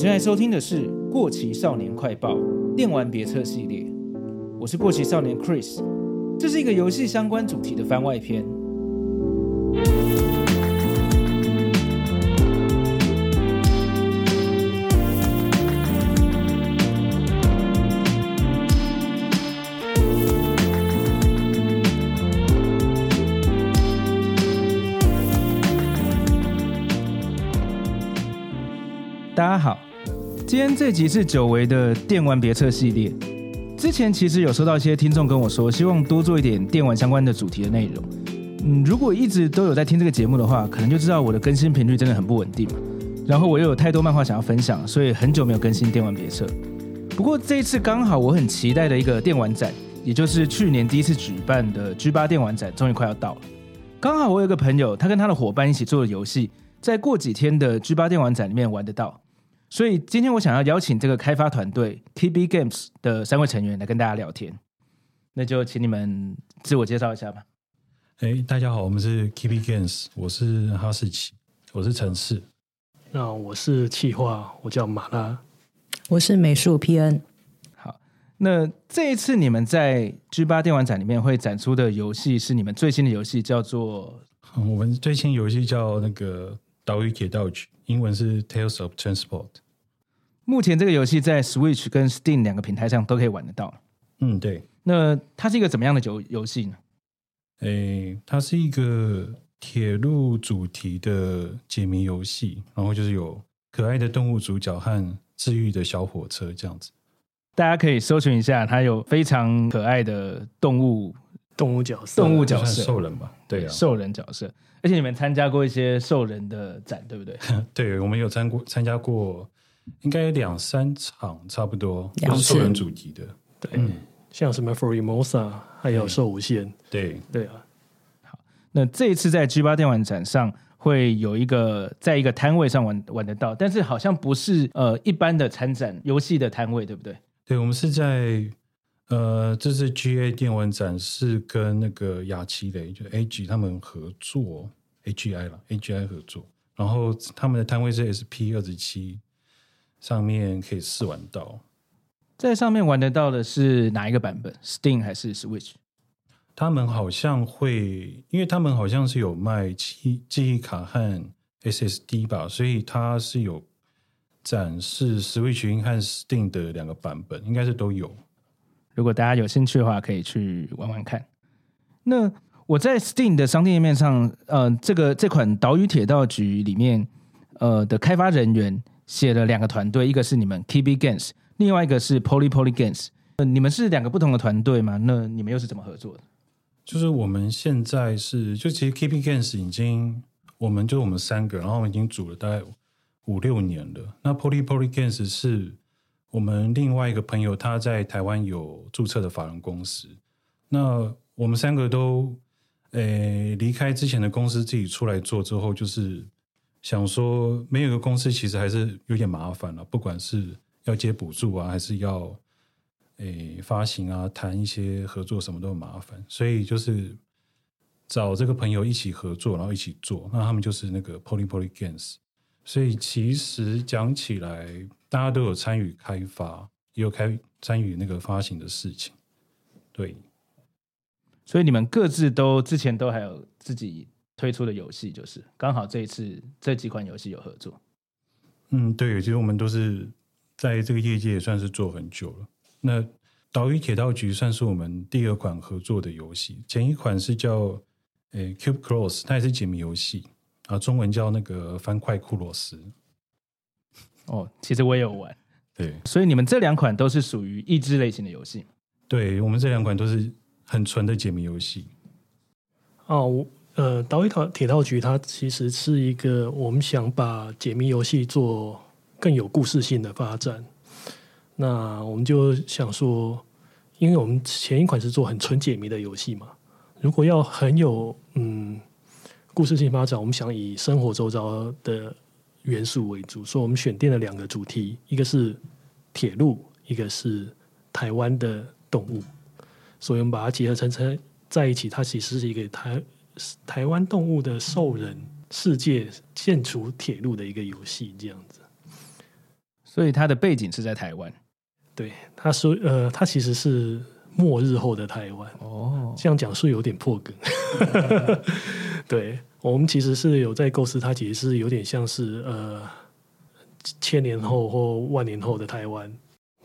正在收听的是《过期少年快报》电玩别册系列，我是过期少年 Chris，这是一个游戏相关主题的番外篇。这集是久违的电玩别册系列。之前其实有收到一些听众跟我说，希望多做一点电玩相关的主题的内容。嗯，如果一直都有在听这个节目的话，可能就知道我的更新频率真的很不稳定。然后我又有太多漫画想要分享，所以很久没有更新电玩别册。不过这一次刚好我很期待的一个电玩展，也就是去年第一次举办的 G8 电玩展，终于快要到了。刚好我有个朋友，他跟他的伙伴一起做的游戏，在过几天的 G8 电玩展里面玩得到。所以今天我想要邀请这个开发团队 TB Games 的三位成员来跟大家聊天，那就请你们自我介绍一下吧。哎，大家好，我们是 TB Games，我是哈士奇，我是陈氏。那我是企划，我叫马拉，我是美术 PN。好，那这一次你们在 G8 电玩展里面会展出的游戏是你们最新的游戏，叫做……我们最新游戏叫那个《岛屿铁道局》。英文是 Tales of Transport。目前这个游戏在 Switch 跟 Steam 两个平台上都可以玩得到。嗯，对。那它是一个怎么样的游游戏呢？诶，它是一个铁路主题的解谜游戏，然后就是有可爱的动物主角和治愈的小火车这样子。大家可以搜寻一下，它有非常可爱的动物动物角色，动物角色，兽人吧？对啊，兽人角色。而且你们参加过一些兽人的展，对不对？对，我们有参过参加过，应该两三场差不多，都是兽人主题的。对，嗯、像什么 Formosa，还有兽无限。对对啊。好，那这一次在 G 八电玩展上会有一个在一个摊位上玩玩得到，但是好像不是呃一般的参展游戏的摊位，对不对？对，我们是在。呃，这次 GA 电玩展是跟那个雅奇雷就 AG 他们合作，AGI 了，AGI 合作，然后他们的摊位是 SP 二十七，上面可以试玩到，在上面玩得到的是哪一个版本？Steam 还是 Switch？他们好像会，因为他们好像是有卖记记忆卡和 SSD 吧，所以它是有展示 Switch 和 Steam 的两个版本，应该是都有。如果大家有兴趣的话，可以去玩玩看。那我在 Steam 的商店页面上，呃，这个这款《岛屿铁道局》里面，呃的开发人员写了两个团队，一个是你们 KB Games，另外一个是 Poly Poly Games。呃，你们是两个不同的团队吗？那你们又是怎么合作的？就是我们现在是，就其实 KB Games 已经，我们就我们三个，然后我们已经组了大概五六年了。那 Poly Poly Games 是。我们另外一个朋友，他在台湾有注册的法人公司。那我们三个都，诶，离开之前的公司，自己出来做之后，就是想说，没有一个公司其实还是有点麻烦了。不管是要接补助啊，还是要诶发行啊，谈一些合作，什么都很麻烦。所以就是找这个朋友一起合作，然后一起做。那他们就是那个 Poly Poly Games。所以其实讲起来，大家都有参与开发，也有开参与那个发行的事情，对。所以你们各自都之前都还有自己推出的游戏，就是刚好这一次这几款游戏有合作。嗯，对，其实我们都是在这个业界也算是做很久了。那《岛屿铁道局》算是我们第二款合作的游戏，前一款是叫诶《Cube Cross》，它也是解谜游戏。啊，中文叫那个方块库洛斯。哦，其实我也有玩。对，所以你们这两款都是属于益智类型的游戏。对，我们这两款都是很纯的解谜游戏。哦，呃，岛屿铁道局它其实是一个我们想把解谜游戏做更有故事性的发展。那我们就想说，因为我们前一款是做很纯解谜的游戏嘛，如果要很有嗯。故事性发展，我们想以生活周遭的元素为主，所以我们选定了两个主题，一个是铁路，一个是台湾的动物，所以我们把它结合成成在一起，它其实是一个台台湾动物的兽人世界，建筑铁路的一个游戏，这样子。所以它的背景是在台湾。对，他说，呃，它其实是末日后的台湾。哦，这样讲是有点破梗。对，我们其实是有在构思，它其实是有点像是呃千年后或万年后的台湾。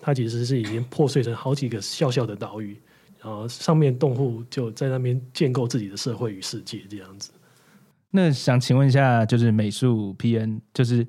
它其实是已经破碎成好几个小小的岛屿，然后上面动物就在那边建构自己的社会与世界这样子。那想请问一下，就是美术 PN，就是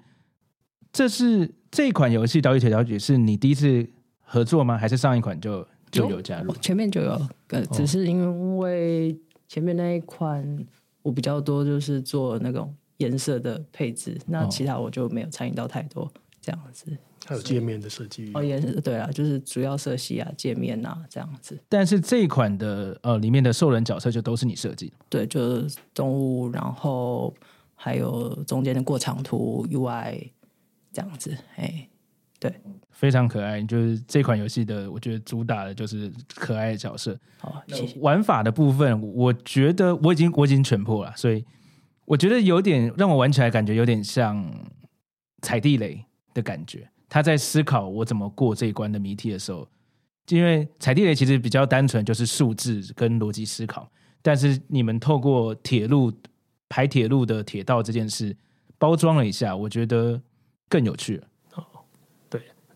这是这一款游戏《岛屿铁道局》是你第一次合作吗？还是上一款就就有加入？前面就有，呃，只是因为前面那一款我比较多，就是做那种颜色的配置，那其他我就没有参与到太多这样子。还有界面的设计哦，也是对啊，就是主要色系啊、界面啊这样子。但是这一款的呃里面的兽人角色就都是你设计的？对，就是动物，然后还有中间的过场图 UI 这样子，哎，对，非常可爱。就是这款游戏的，我觉得主打的就是可爱的角色。好，谢谢。玩法的部分，我觉得我已经我已经全破了，所以我觉得有点让我玩起来感觉有点像踩地雷的感觉。他在思考我怎么过这一关的谜题的时候，因为踩地雷其实比较单纯，就是数字跟逻辑思考。但是你们透过铁路排铁路的铁道这件事包装了一下，我觉得更有趣了。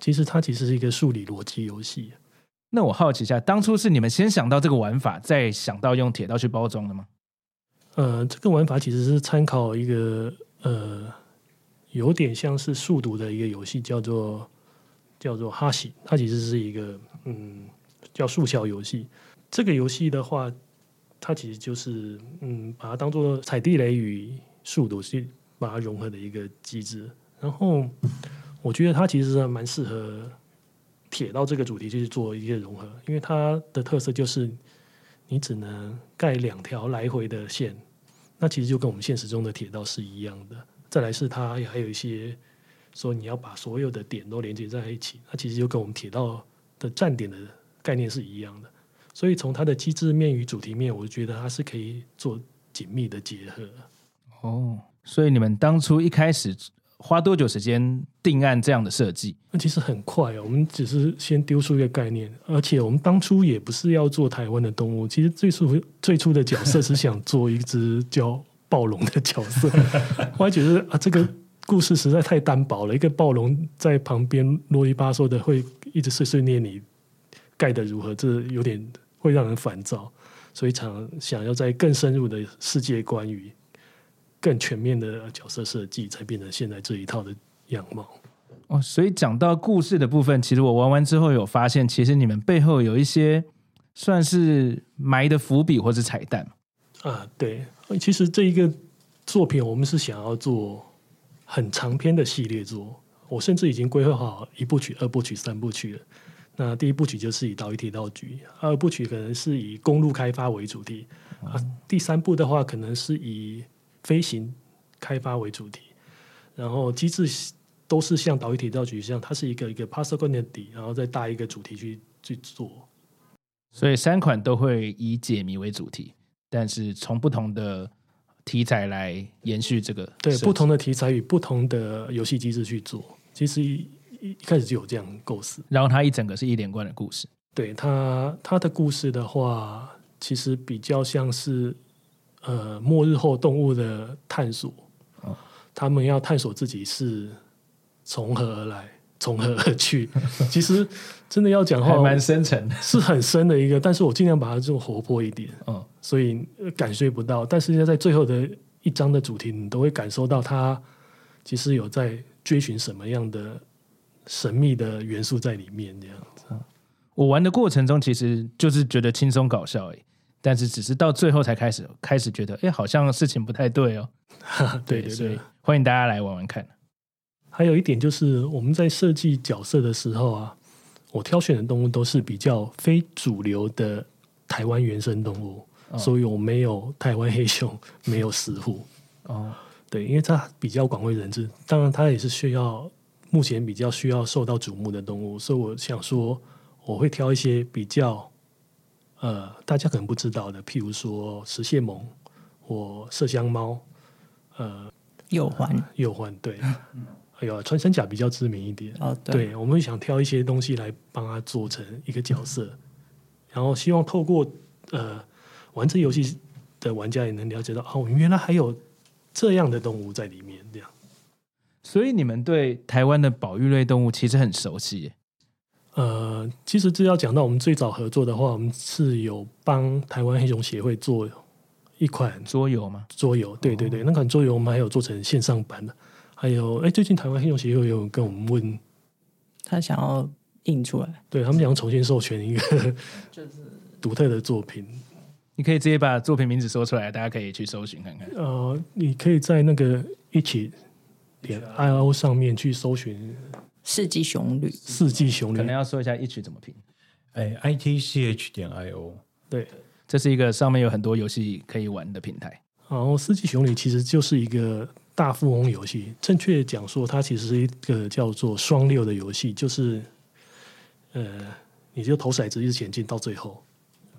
其实它其实是一个数理逻辑游戏。那我好奇一下，当初是你们先想到这个玩法，再想到用铁道去包装的吗？呃，这个玩法其实是参考一个呃。有点像是数独的一个游戏，叫做叫做哈希，它其实是一个嗯叫速桥游戏。这个游戏的话，它其实就是嗯把它当做踩地雷与数独去把它融合的一个机制。然后我觉得它其实是蛮适合铁道这个主题去做一个融合，因为它的特色就是你只能盖两条来回的线，那其实就跟我们现实中的铁道是一样的。再来是它还有一些说你要把所有的点都连接在一起，它其实就跟我们铁道的站点的概念是一样的。所以从它的机制面与主题面，我觉得它是可以做紧密的结合。哦，所以你们当初一开始花多久时间定案这样的设计？那其实很快哦，我们只是先丢出一个概念，而且我们当初也不是要做台湾的动物，其实最初最初的角色是想做一只叫。暴龙的角色，我还觉得啊，这个故事实在太单薄了。一个暴龙在旁边啰里吧嗦的，会一直碎碎念你盖的如何，这有点会让人烦躁。所以想想要在更深入的世界观与更全面的角色设计，才变成现在这一套的样貌。哦，所以讲到故事的部分，其实我玩完之后有发现，其实你们背后有一些算是埋的伏笔或是彩蛋。啊，对。其实这一个作品，我们是想要做很长篇的系列作。我甚至已经规划好一部曲、二部曲、三部曲了。那第一部曲就是以岛屿铁道局，二部曲可能是以公路开发为主题，啊，第三部的话可能是以飞行开发为主题。然后机制都是像岛屿铁道局这样，它是一个一个构建底，然后再搭一个主题去去做。所以三款都会以解谜为主题。但是从不同的题材来延续这个，对不同的题材与不同的游戏机制去做，其实一一开始就有这样构思。然后它一整个是一连贯的故事。对它，它的故事的话，其实比较像是呃末日后动物的探索。哦，他们要探索自己是从何而来。从何而去？其实真的要讲话，还蛮深沉，是很深的一个。但是我尽量把它做活泼一点，嗯，所以感觉不到。但是在最后的一章的主题，你都会感受到它其实有在追寻什么样的神秘的元素在里面。这样子，我玩的过程中其实就是觉得轻松搞笑，但是只是到最后才开始开始觉得，哎，好像事情不太对哦。对 对对，欢迎大家来玩玩看。还有一点就是，我们在设计角色的时候啊，我挑选的动物都是比较非主流的台湾原生动物，哦、所以我没有台湾黑熊，没有石虎。哦，对，因为它比较广为人知，当然它也是需要目前比较需要受到瞩目的动物，所以我想说，我会挑一些比较呃大家可能不知道的，譬如说石蟹獴或麝香猫，呃，鼬獾，鼬獾对。哎呀，穿山甲比较知名一点哦，对，对，我们会想挑一些东西来帮他做成一个角色，然后希望透过呃玩这游戏的玩家也能了解到，哦，原来还有这样的动物在里面，这样。所以你们对台湾的保育类动物其实很熟悉。呃，其实这要讲到我们最早合作的话，我们是有帮台湾黑熊协会做一款桌游吗？桌游，对对对，哦、那款桌游我们还有做成线上版的。还有，哎，最近台湾黑熊协会有跟我们问，他想要印出来，对他们想要重新授权一个就是独特的作品。你可以直接把作品名字说出来，大家可以去搜寻看看。呃，你可以在那个一起点 I O 上面去搜寻。四季雄旅，四季雄旅可能要说一下 itch 怎么拼？哎，i t c h 点 i o，对，这是一个上面有很多游戏可以玩的平台。然后四季雄旅其实就是一个大富翁游戏，正确讲说，它其实是一个叫做双六的游戏，就是呃，你就投骰子一直前进到最后，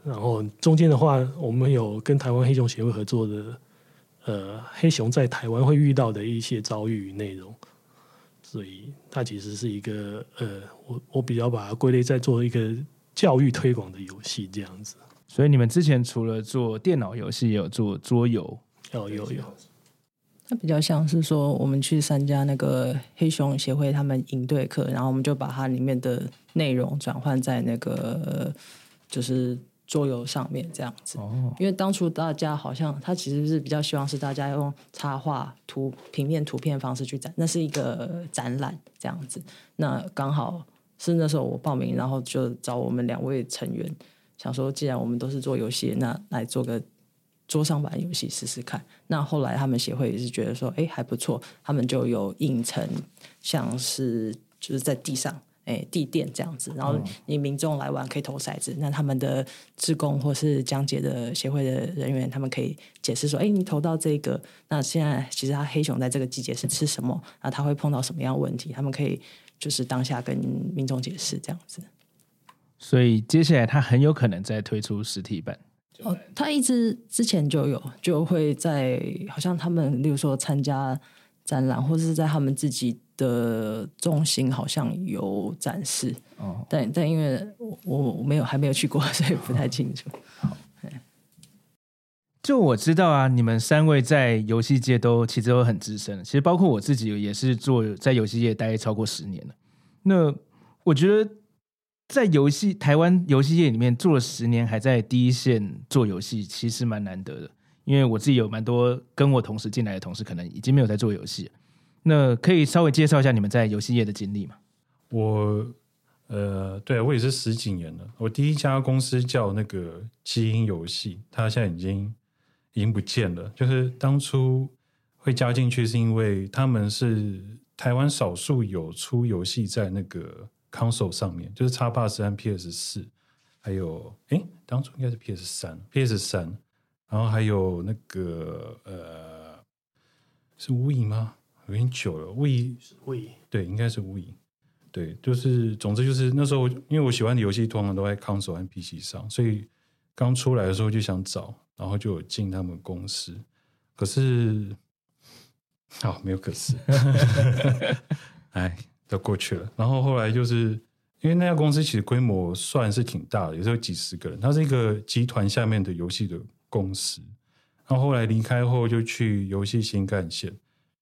然后中间的话，我们有跟台湾黑熊协会合作的，呃，黑熊在台湾会遇到的一些遭遇与内容。所以它其实是一个呃，我我比较把它归类在做一个教育推广的游戏这样子。所以你们之前除了做电脑游戏，也有做桌游？有有有。它比较像是说，我们去参加那个黑熊协会他们营队课，然后我们就把它里面的内容转换在那个就是。桌游上面这样子，因为当初大家好像他其实是比较希望是大家用插画、图、平面图片方式去展，那是一个展览这样子。那刚好是那时候我报名，然后就找我们两位成员，想说既然我们都是做游戏，那来做个桌上版游戏试试看。那后来他们协会也是觉得说，哎，还不错，他们就有印成像是就是在地上。哎，地垫这样子，然后你民众来玩可以投骰子，嗯、那他们的志工或是讲解的协会的人员，他们可以解释说：哎，你投到这个，那现在其实他黑熊在这个季节是吃什么？然后他会碰到什么样的问题？他们可以就是当下跟民众解释这样子。所以接下来他很有可能再推出实体版。哦，他一直之前就有，就会在好像他们例如说参加展览，或者是在他们自己。的中心好像有展示，哦，但但因为我我没有还没有去过，所以不太清楚。好，就我知道啊，你们三位在游戏界都其实都很资深，其实包括我自己也是做在游戏界待超过十年了。那我觉得在游戏台湾游戏业里面做了十年，还在第一线做游戏，其实蛮难得的。因为我自己有蛮多跟我同时进来的同事，可能已经没有在做游戏。那可以稍微介绍一下你们在游戏业的经历吗？我呃，对我也是十几年了。我第一家公司叫那个基因游戏，它现在已经已经不见了。就是当初会加进去，是因为他们是台湾少数有出游戏在那个 console 上面，就是 Xbox 和 PS 四，还有哎，当初应该是 PS 三，PS 三，然后还有那个呃，是 Wii 吗？有点久了，Wii Wii 对，应该是 Wii 对，就是总之就是那时候，因为我喜欢的游戏通常都在 console 和 PC 上，所以刚出来的时候就想找，然后就有进他们公司。可是，好、哦、没有可是，哎，都过去了。然后后来就是因为那家公司其实规模算是挺大的，也是有几十个人，它是一个集团下面的游戏的公司。然后后来离开后就去游戏新干线。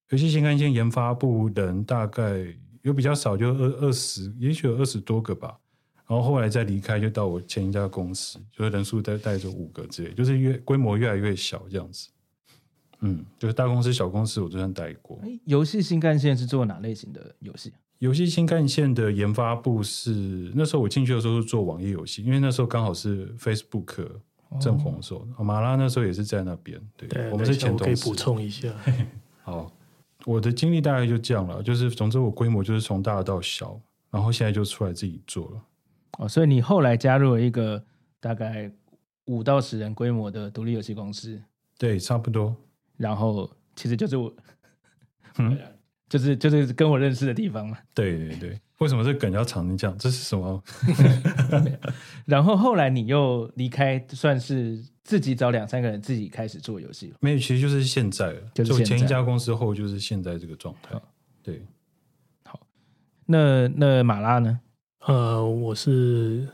游戏新干线研发部人大概有比较少，就二二十，也许有二十多个吧。然后后来再离开，就到我前一家公司，就是人数带带着五个之类，就是越规模越来越小这样子。嗯，就是大公司、小公司我都算待过。游戏新干线是做哪类型的游戏？游戏新干线的研发部是那时候我进去的时候是做网页游戏，因为那时候刚好是 Facebook 正红的时候，马、哦、拉那时候也是在那边。对，对我们是前同事。可以补充一下。好。我的经历大概就这样了，就是总之我规模就是从大到小，然后现在就出来自己做了。哦，所以你后来加入了一个大概五到十人规模的独立游戏公司，对，差不多。然后其实就是我，嗯，就是就是跟我认识的地方嘛。对对对，为什么这梗要长成这样？这是什么？然后后来你又离开，算是。自己找两三个人自己开始做游戏了，没有，其实就是现在了。就前一家公司后，就是现在这个状态。对，好那那马拉呢？呃，我是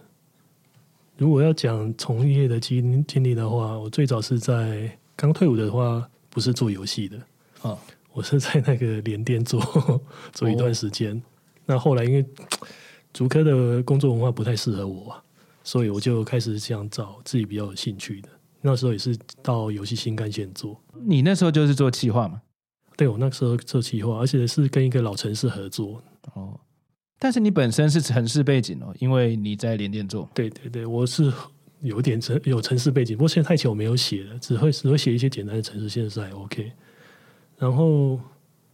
如果要讲从业的经经历的话，我最早是在刚退伍的话，不是做游戏的哦，我是在那个联电做做一段时间。哦、那后来因为竹科的工作文化不太适合我，所以我就开始想找自己比较有兴趣的。那时候也是到游戏新干线做。你那时候就是做企划嘛？对，我那时候做企划，而且是跟一个老城市合作。哦。但是你本身是城市背景哦，因为你在联电做。对对对，我是有点城有城市背景，不过现在太久我没有写了，只会只会写一些简单的城市，现在是还 OK。然后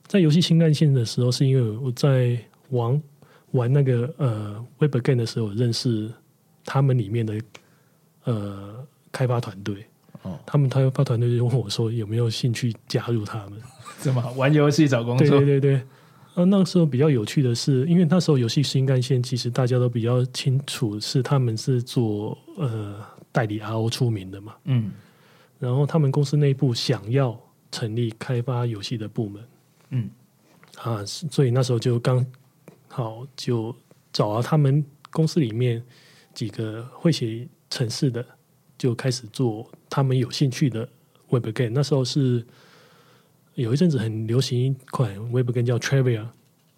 在游戏新干线的时候，是因为我在玩玩那个呃 Web Game 的时候，认识他们里面的呃开发团队。哦，他们开发团队就问我说有没有兴趣加入他们？怎么玩游戏找工作？对对对对。啊，那个时候比较有趣的是，因为那时候游戏新干线其实大家都比较清楚，是他们是做呃代理 RO 出名的嘛。嗯。然后他们公司内部想要成立开发游戏的部门。嗯。啊，所以那时候就刚好就找了他们公司里面几个会写程式的，就开始做他们有兴趣的 Web Game。那时候是。有一阵子很流行一款 Web Game 叫 Trivia，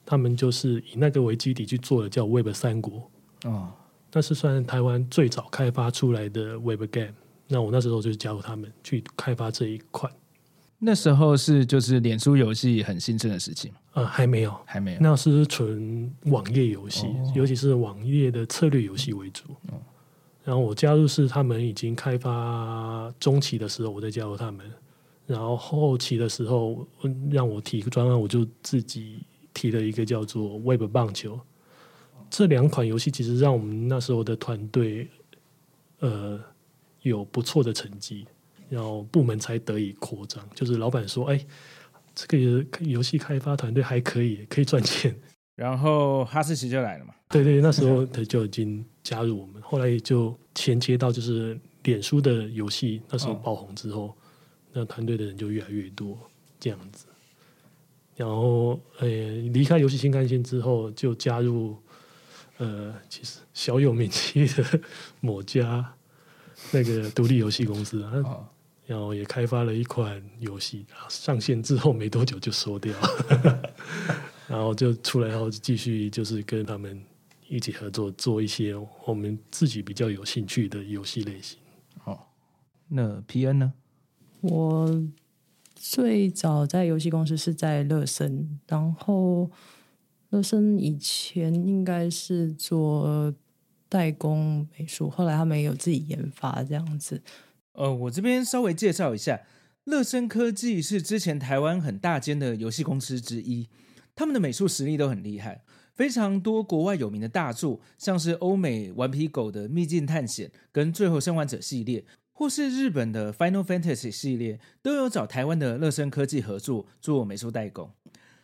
他们就是以那个为基底去做的叫 Web 三国。哦，那是算台湾最早开发出来的 Web Game。那我那时候就加入他们去开发这一款。那时候是就是脸书游戏很兴盛的时期吗？呃，还没有，还没有。那是纯网页游戏，哦，尤其是网页的策略游戏为主。哦。然后我加入是他们已经开发中期的时候，我再加入他们。然后后期的时候，让我提个专案，我就自己提了一个叫做 Web 棒球。这两款游戏其实让我们那时候的团队，呃，有不错的成绩，然后部门才得以扩张。就是老板说：“哎，这个游戏开发团队还可以，可以赚钱。”然后哈士奇就来了嘛。对对，那时候他就已经加入我们，后来就衔接到就是脸书的游戏，那时候爆红之后。哦那团队的人就越来越多，这样子。然后，呃，离开游戏新干线之后，就加入呃，其实小有名气的 某家那个独立游戏公司啊。然后也开发了一款游戏，上线之后没多久就收掉。然后就出来后继续就是跟他们一起合作，做一些我们自己比较有兴趣的游戏类型。哦，那 PN 呢？我最早在游戏公司是在乐森，然后乐森以前应该是做代工美术，后来他们也有自己研发这样子。呃，我这边稍微介绍一下，乐声科技是之前台湾很大间的游戏公司之一，他们的美术实力都很厉害，非常多国外有名的大作，像是欧美顽皮狗的《秘境探险》跟《最后生还者》系列。或是日本的 Final Fantasy 系列都有找台湾的乐声科技合作做美术代工，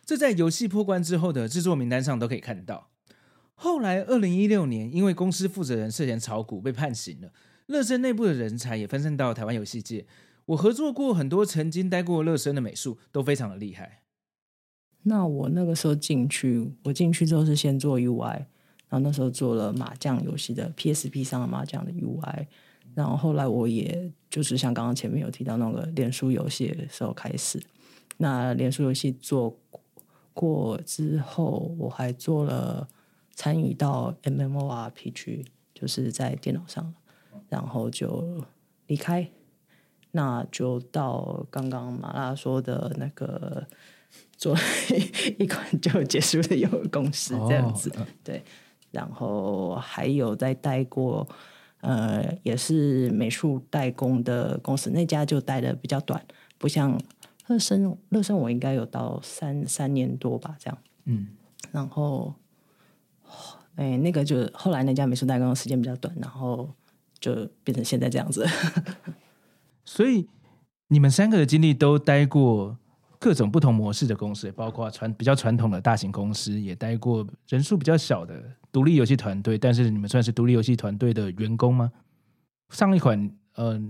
这在游戏破关之后的制作名单上都可以看到。后来二零一六年，因为公司负责人涉嫌炒股被判刑了，乐声内部的人才也分散到台湾游戏界。我合作过很多曾经待过乐声的美术，都非常的厉害。那我那个时候进去，我进去之后是先做 UI，然后那时候做了麻将游戏的 PSP 上的麻将的 UI。然后后来我也就是像刚刚前面有提到那个脸书游戏的时候开始，那脸书游戏做过之后，我还做了参与到 MMORPG，就是在电脑上，然后就离开，那就到刚刚马拉说的那个做一款就结束的游戏公司这样子，哦，对，然后还有在待过。呃，也是美术代工的公司，那家就待的比较短，不像乐生。乐生我应该有到三三年多吧，这样。嗯，然后，哎，那个就后来那家美术代工的时间比较短，然后就变成现在这样子。所以你们三个的经历都待过各种不同模式的公司，包括传比较传统的大型公司，也待过人数比较小的。独立游戏团队，但是你们算是独立游戏团队的员工吗？上一款，嗯、呃，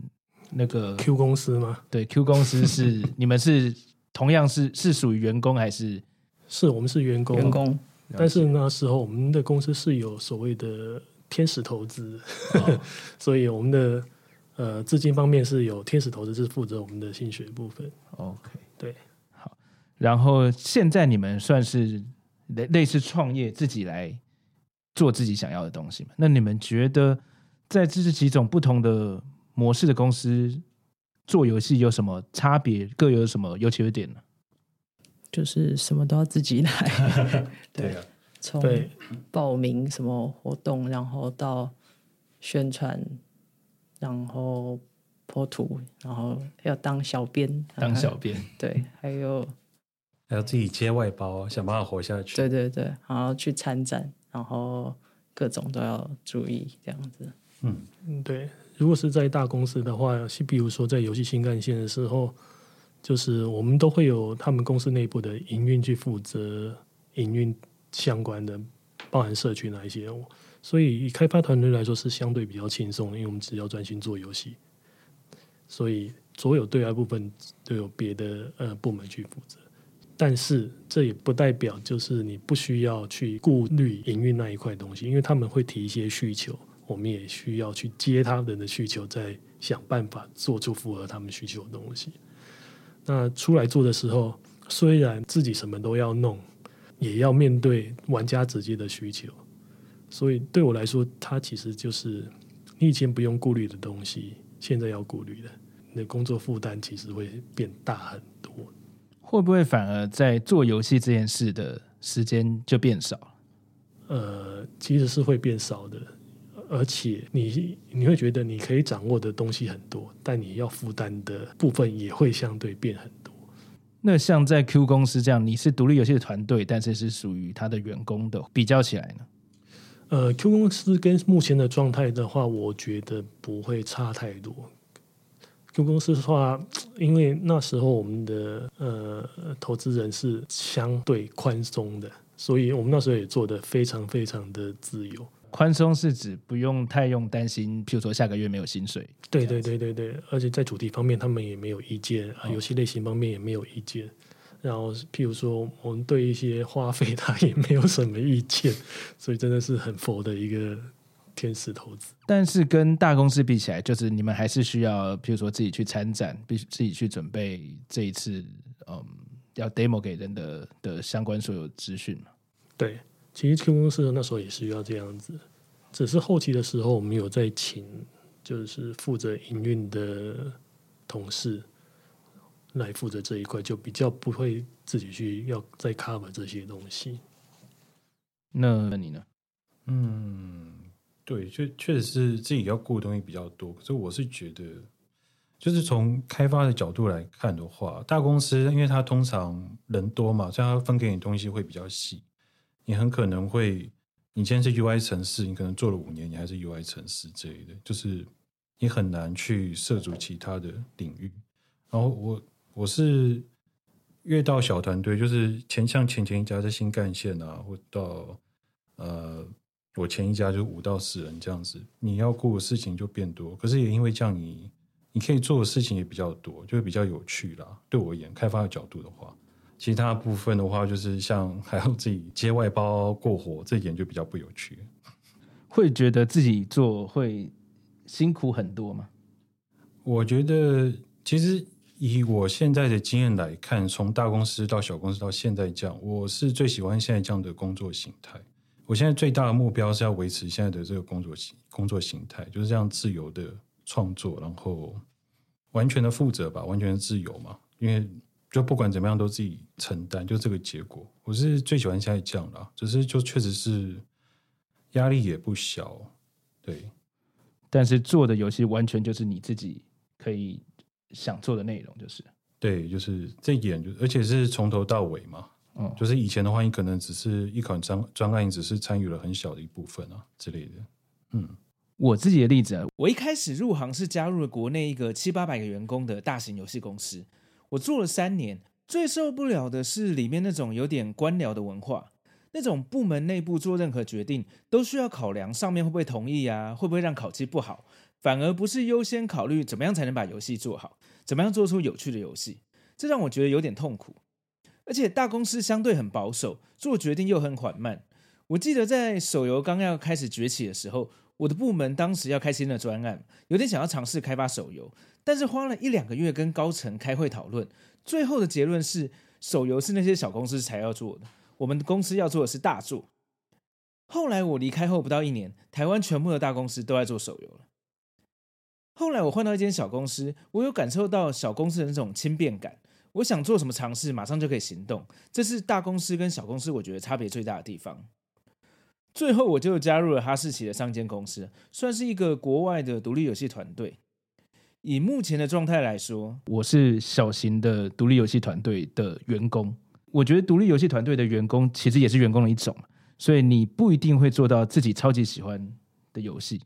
那个 Q 公司吗？对，Q 公司是 你们是同样是是属于员工还是？是我们是员工，员工。但是那时候我们的公司是有所谓的天使投资，哦、所以我们的呃资金方面是有天使投资是负责我们的心血部分。OK，对，好。然后现在你们算是类类似创业，自己来做自己想要的东西嘛？那你们觉得在这几种不同的模式的公司做游戏有什么差别？各有什么优缺点呢？就是什么都要自己来，对啊，从报名什么活动，然后到宣传，然后 po 图，然后要当小编，当小编，对，还有还要自己接外包，想办法活下去，对对对，然后去参展，然后各种都要注意，这样子，嗯。嗯，对，如果是在大公司的话，比如说在游戏新干线的时候。就是我们都会有他们公司内部的营运去负责营运相关的，包含社区那一些，所以以开发团队来说是相对比较轻松，因为我们只要专心做游戏，所以所有对外部分都有别的呃部门去负责。但是这也不代表就是你不需要去顾虑营运那一块东西，因为他们会提一些需求，我们也需要去接他们的需求，再想办法做出符合他们需求的东西。那出来做的时候，虽然自己什么都要弄，也要面对玩家直接的需求，所以对我来说，它其实就是你以前不用顾虑的东西，现在要顾虑的，你的工作负担其实会变大很多。会不会反而在做游戏这件事的时间就变少？呃，其实是会变少的。而且你你会觉得你可以掌握的东西很多，但你要负担的部分也会相对变很多。那像在 Q 公司这样，你是独立游戏的团队，但是是属于他的员工的，比较起来呢？呃，Q 公司跟目前的状态的话，我觉得不会差太多。Q 公司的话，因为那时候我们的呃投资人是相对宽松的，所以我们那时候也做得非常非常的自由。宽松是指不用太用担心，譬如说下个月没有薪水。对对对对对，而且在主题方面他们也没有意见啊，游戏类型方面也没有意见。然后譬如说我们对一些花费他也没有什么意见，所以真的是很佛的一个天使投资。但是跟大公司比起来，就是你们还是需要譬如说自己去参展，必须自己去准备这一次嗯要 demo 给人的的相关所有资讯嘛。对。其实 Q 公司那时候也是要这样子，只是后期的时候我们有在请，就是负责营运的同事来负责这一块，就比较不会自己去要再 cover 这些东西。那你呢？嗯，对，就确实是自己要顾的东西比较多。可是我是觉得，就是从开发的角度来看的话，大公司因为它通常人多嘛，所以它分给你的东西会比较细。你很可能会，你今天是 UI 城市，你可能做了五年，你还是 UI 城市之类的，就是你很难去涉足其他的领域。然后我我是越到小团队，就是前像前前一家在新干线啊，或到呃我前一家就五到十人这样子，你要顾的事情就变多。可是也因为这样，你你可以做的事情也比较多，就会比较有趣啦。对我而言，开发的角度的话。其他部分的话，就是像还要自己接外包过活，这一点就比较不有趣。会觉得自己做会辛苦很多吗？我觉得，其实以我现在的经验来看，从大公司到小公司到现在这样，我是最喜欢现在这样的工作形态。我现在最大的目标是要维持现在的这个工作形工作形态，就是这样自由的创作，然后完全的负责吧，完全的自由嘛，因为。就不管怎么样都自己承担，就这个结果。我是最喜欢现在这样啦，只是就确实是压力也不小，对。但是做的游戏完全就是你自己可以想做的内容，就是对，就是这一点就而且是从头到尾嘛。嗯，就是以前的话，你可能只是一款专专案，只是参与了很小的一部分啊之类的。嗯，我自己的例子啊，我一开始入行是加入了国内一个七八百个员工的大型游戏公司。我做了三年，最受不了的是里面那种有点官僚的文化，那种部门内部做任何决定都需要考量上面会不会同意啊，会不会让考期不好，反而不是优先考虑怎么样才能把游戏做好，怎么样做出有趣的游戏，这让我觉得有点痛苦。而且大公司相对很保守，做决定又很缓慢。我记得在手游刚要开始崛起的时候，我的部门当时要开新的专案，有点想要尝试开发手游，但是花了一两个月跟高层开会讨论，最后的结论是，手游是那些小公司才要做的，我们公司要做的是大作。后来我离开后不到一年，台湾全部的大公司都在做手游了。后来我换到一间小公司，我有感受到小公司的那种轻便感。我想做什么尝试，马上就可以行动。这是大公司跟小公司我觉得差别最大的地方。最后我就加入了哈士奇的上间公司，算是一个国外的独立游戏团队。以目前的状态来说，我是小型的独立游戏团队的员工。我觉得独立游戏团队的员工其实也是员工的一种，所以你不一定会做到自己超级喜欢的游戏。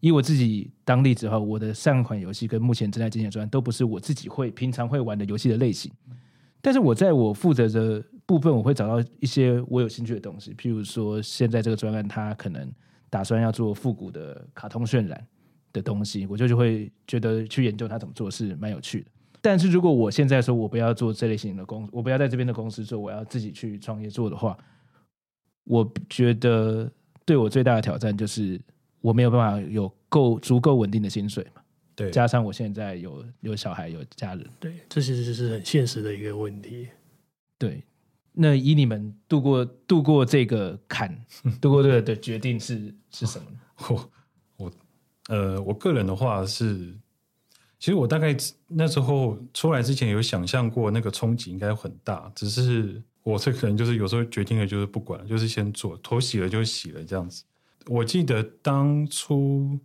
以我自己当例子的话，我的上一款游戏跟目前正在进行的专都不是我自己会平常会玩的游戏的类型，但是我在我负责的部分，我会找到一些我有兴趣的东西，譬如说现在这个专案它可能打算要做复古的卡通渲染的东西，我就就会觉得去研究他怎么做是蛮有趣的。但是如果我现在说我不要做这类型的公，我不要在这边的公司做，我要自己去创业做的话，我觉得对我最大的挑战就是。我没有办法有够足够稳定的薪水嘛？对，加上我现在有有小孩有家人，对，这其实是很现实的一个问题。对，那以你们度过度过这个坎，度过这个的决定是是什么呢？呃，我个人的话是，其实我大概那时候出来之前有想象过那个冲击应该很大，只是我这可能就是有时候决定了就是不管，就是先做，头洗了就洗了这样子。我记得当初，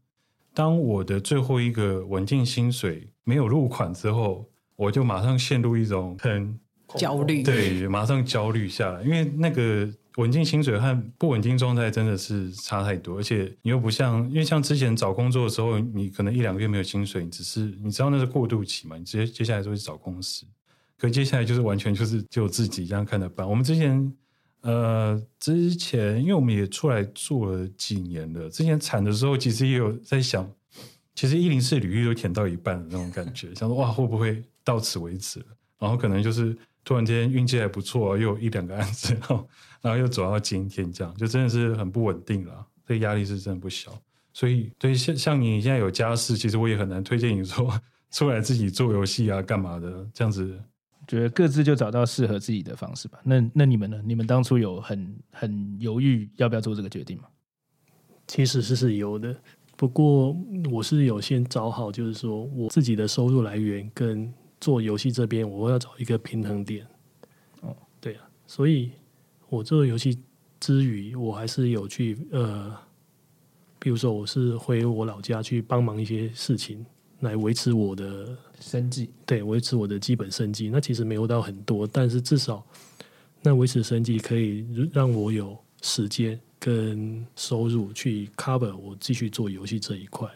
当我的最后一个稳定薪水没有入款之后，我就马上陷入一种很焦虑，对，马上焦虑下来，因为那个稳定薪水和不稳定状态真的是差太多，而且你又不像，因为像之前找工作的时候，你可能一两个月没有薪水，你只是你知道那是过渡期嘛，你直接接下来就会找公司，可接下来就是完全就是就自己这样看着办。我们之前。呃，之前因为我们也出来做了几年了，之前惨的时候，其实也有在想，其实一零四履历都填到一半的那种感觉，想说哇，会不会到此为止了？然后可能就是突然间运气还不错，又有一两个案子，然后然后又走到今天这样，就真的是很不稳定了，这个压力是真的不小。所以对像像你现在有家室，其实我也很难推荐你说出来自己做游戏啊，干嘛的这样子。觉得各自就找到适合自己的方式吧。那那你们呢？你们当初有很很犹豫要不要做这个决定吗？其实是是有的，不过我是有先找好，就是说我自己的收入来源跟做游戏这边，我要找一个平衡点。哦，对啊，所以我做游戏之余，我还是有去呃，比如说我是回我老家去帮忙一些事情。来维持我的生计，对，维持我的基本生计。那其实没有到很多，但是至少那维持生计可以让我有时间跟收入去 cover 我继续做游戏这一块。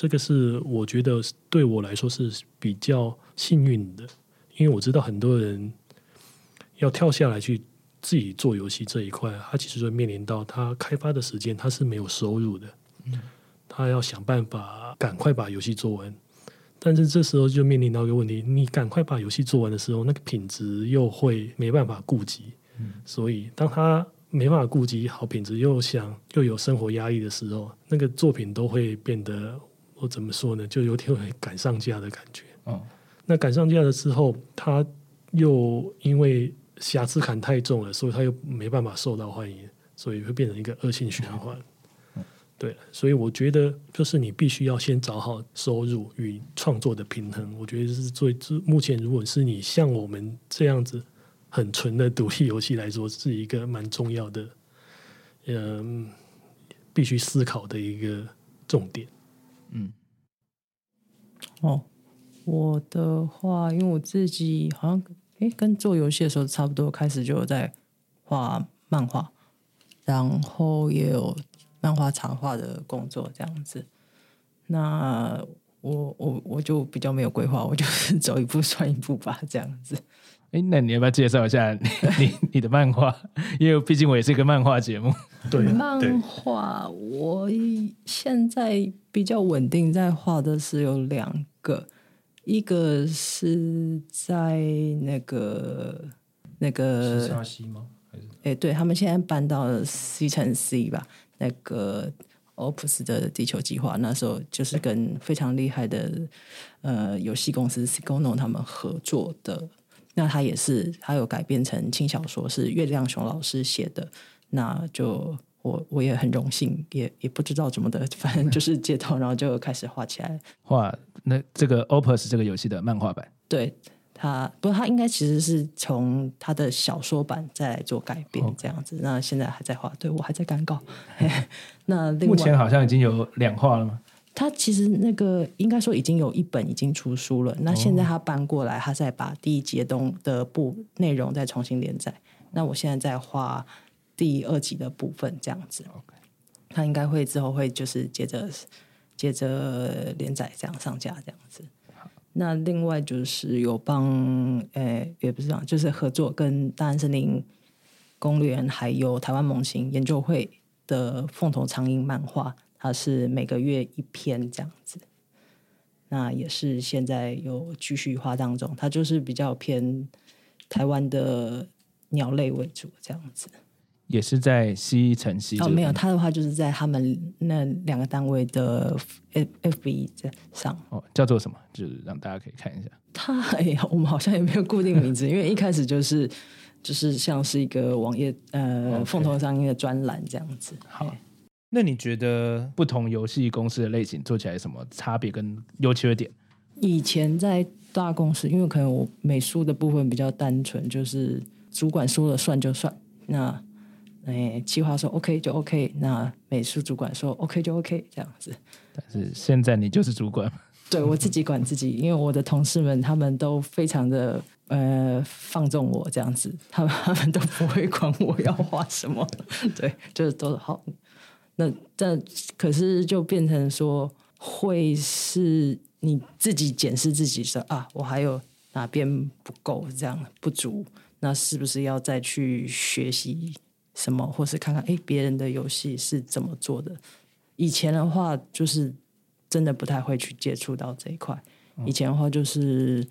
这个是我觉得对我来说是比较幸运的，因为我知道很多人要跳下来去自己做游戏这一块，他其实就面临到他开发的时间他是没有收入的。嗯他要想办法赶快把游戏做完，但是这时候就面临到一个问题：你赶快把游戏做完的时候，那个品质又会没办法顾及。嗯，所以当他没办法顾及好品质，又想又有生活压力的时候，那个作品都会变得我怎么说呢？就有点会 赶上架的感觉。哦，那赶上架了之后，他又因为瑕疵感太重了，所以他又没办法受到欢迎，所以会变成一个恶性循环。对，所以我觉得就是你必须要先找好收入与创作的平衡。我觉得是最目前，如果是你像我们这样子很纯的独立游戏来说，是一个蛮重要的，嗯，必须思考的一个重点。嗯，哦，我的话，因为我自己好像诶跟做游戏的时候差不多，开始就有在画漫画，然后也有。漫画插画的工作这样子，那我我我就比较没有规划，我就是走一步算一步吧，这样子。哎，那你要不要介绍一下你 你，你的漫画？因为毕竟我也是一个漫画节目。对，漫画我现在比较稳定在画的是有两个，一个是在那个那个沙西吗？还是？哎，对他们现在搬到了 C 城 C 吧，那个 Opus 的地球计划，那时候就是跟非常厉害的呃游戏公司 Psychono 他们合作的。那他也是，他有改编成轻小说，是月亮熊老师写的。那就我我也很荣幸，也也不知道怎么的，反正就是接到，然后就开始画起来。画那这个 Opus 这个游戏的漫画版，对他，不过他应该其实是从他的小说版再来做改编这样子。那现在还在画，对我还在赶稿。那另外目前好像已经有两画了吗？他其实那个应该说已经有一本已经出书了。那现在他搬过来，他再把第一节东的部内容再重新连载。那我现在在画第二集的部分，这样子。他应该会之后会就是接着接着连载这样上架这样子。那另外就是有帮诶也不是这样，就是合作跟大安森林公园还有台湾猛禽研究会的凤头苍鹰漫画。它是每个月一篇这样子，那也是现在有继续画当中。它就是比较偏台湾的鸟类为主这样子，也是在西城西哦，没有，它的话就是在他们那两个单位的 F F B 上哦，叫做什么？就是让大家可以看一下。它 哎呀，我们好像也没有固定名字，因为一开始就是就是像是一个网页呃凤头苍鹰的专栏这样子。好。那你觉得不同游戏公司的类型做起来什么差别跟优缺点？以前在大公司，因为可能我美术的部分比较单纯，就是主管说了算就算。那诶，企划说 OK 就 OK，那美术主管说 OK 就 OK 这样子。但是现在你就是主管，对，我自己管自己，因为我的同事们他们都非常的呃放纵我这样子，他们他们都不会管我要画什么，对，就是都好。那但可是就变成说，会是你自己检视自己说啊，我还有哪边不够，这样不足，那是不是要再去学习什么，或是看看哎别人的游戏是怎么做的？以前的话就是真的不太会去接触到这一块，以前的话就是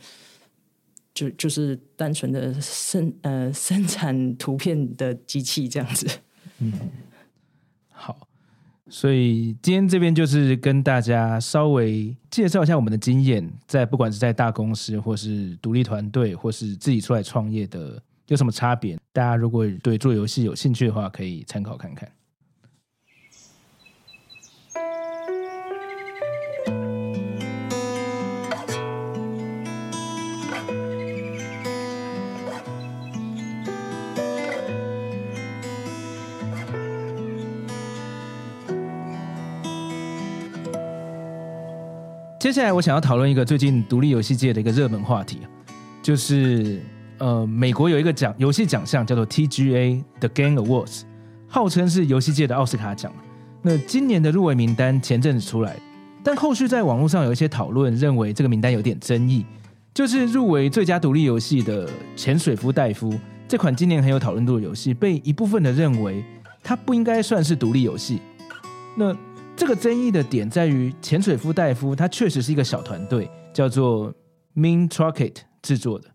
就就是单纯的生呃生产图片的机器这样子，嗯，好。所以今天这边就是跟大家稍微介绍一下我们的经验，在不管是在大公司，或是独立团队，或是自己出来创业的，有什么差别？大家如果对做游戏有兴趣的话，可以参考看看。接下来我想要讨论一个最近独立游戏界的一个热门话题，就是呃，美国有一个奖游戏奖项叫做 TGA The Game Awards，号称是游戏界的奥斯卡奖。那今年的入围名单前阵子出来，但后续在网络上有一些讨论，认为这个名单有点争议。就是入围最佳独立游戏的《潜水夫戴夫》这款今年很有讨论度的游戏，被一部分的认为它不应该算是独立游戏。那这个争议的点在于，潜水夫戴夫他确实是一个小团队，叫做 Mintrocket 制作的。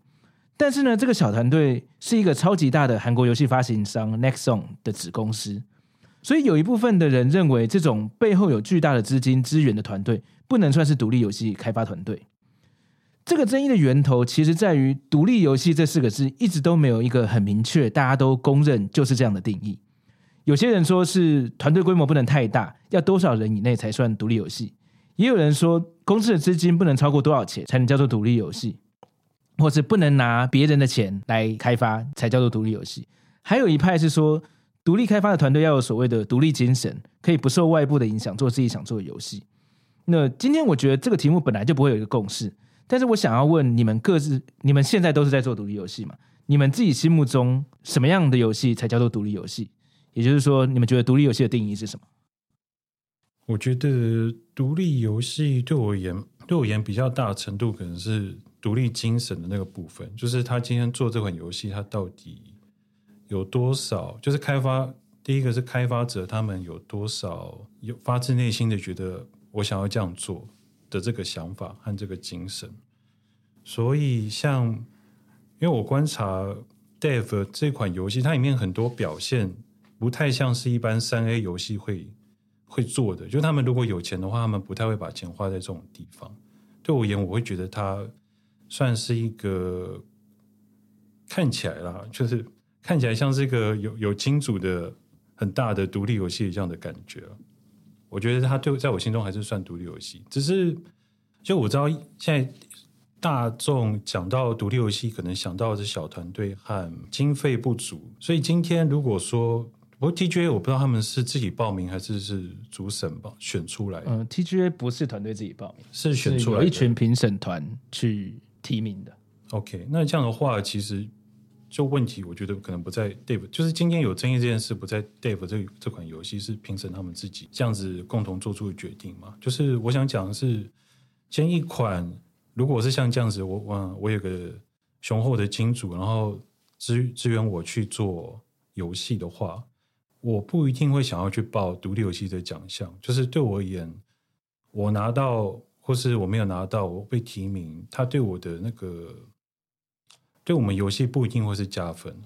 但是呢，这个小团队是一个超级大的韩国游戏发行商 Nexon 的子公司，所以有一部分的人认为，这种背后有巨大的资金资源的团队，不能算是独立游戏开发团队。这个争议的源头，其实在于“独立游戏”这四个字一直都没有一个很明确，大家都公认就是这样的定义。有些人说是团队规模不能太大，要多少人以内才算独立游戏？也有人说公司的资金不能超过多少钱才能叫做独立游戏，或是不能拿别人的钱来开发才叫做独立游戏。还有一派是说，独立开发的团队要有所谓的独立精神，可以不受外部的影响做自己想做的游戏。那今天我觉得这个题目本来就不会有一个共识，但是我想要问你们各自，你们现在都是在做独立游戏吗？你们自己心目中什么样的游戏才叫做独立游戏？也就是说，你们觉得独立游戏的定义是什么？我觉得独立游戏对我而言，对我而言比较大的程度可能是独立精神的那个部分，就是他今天做这款游戏，他到底有多少？就是开发第一个是开发者，他们有多少有发自内心的觉得我想要这样做的这个想法和这个精神。所以像，因为我观察。Dev 这款游戏，它里面很多表现不太像是一般三 A 游戏会会做的。就他们如果有钱的话，他们不太会把钱花在这种地方。对我而言，我会觉得它算是一个看起来啦，就是看起来像是一个有有金主的很大的独立游戏这样的感觉。我觉得它对在我心中还是算独立游戏，只是就我知道现在。大众讲到独立游戏，可能想到的是小团队和经费不足。所以今天如果说，不过 TGA 我不知道他们是自己报名还是是主审吧选出来。嗯，TGA 不是团队自己报名，是选出来一群评审团去提名的。OK，那这样的话，其实就问题，我觉得可能不在 Dave，就是今天有争议这件事不在 Dave 这这款游戏是评审他们自己这样子共同做出的决定嘛？就是我想讲的是，先一款。如果是像这样子，我我我有个雄厚的金主，然后支支援我去做游戏的话，我不一定会想要去报独立游戏的奖项。就是对我而言，我拿到或是我没有拿到，我被提名，他对我的那个，对我们游戏不一定会是加分，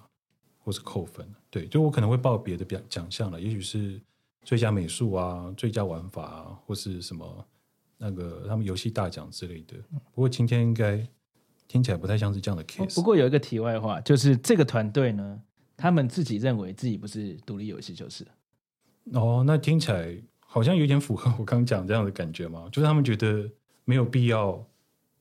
或是扣分。对，就我可能会报别的奖奖项了，也许是最佳美术啊、最佳玩法啊，或是什么。那个他们游戏大奖之类的，不过今天应该听起来不太像是这样的 case。不过有一个题外话，就是这个团队呢，他们自己认为自己不是独立游戏，就是哦，那听起来好像有点符合我刚讲这样的感觉嘛，就是他们觉得没有必要，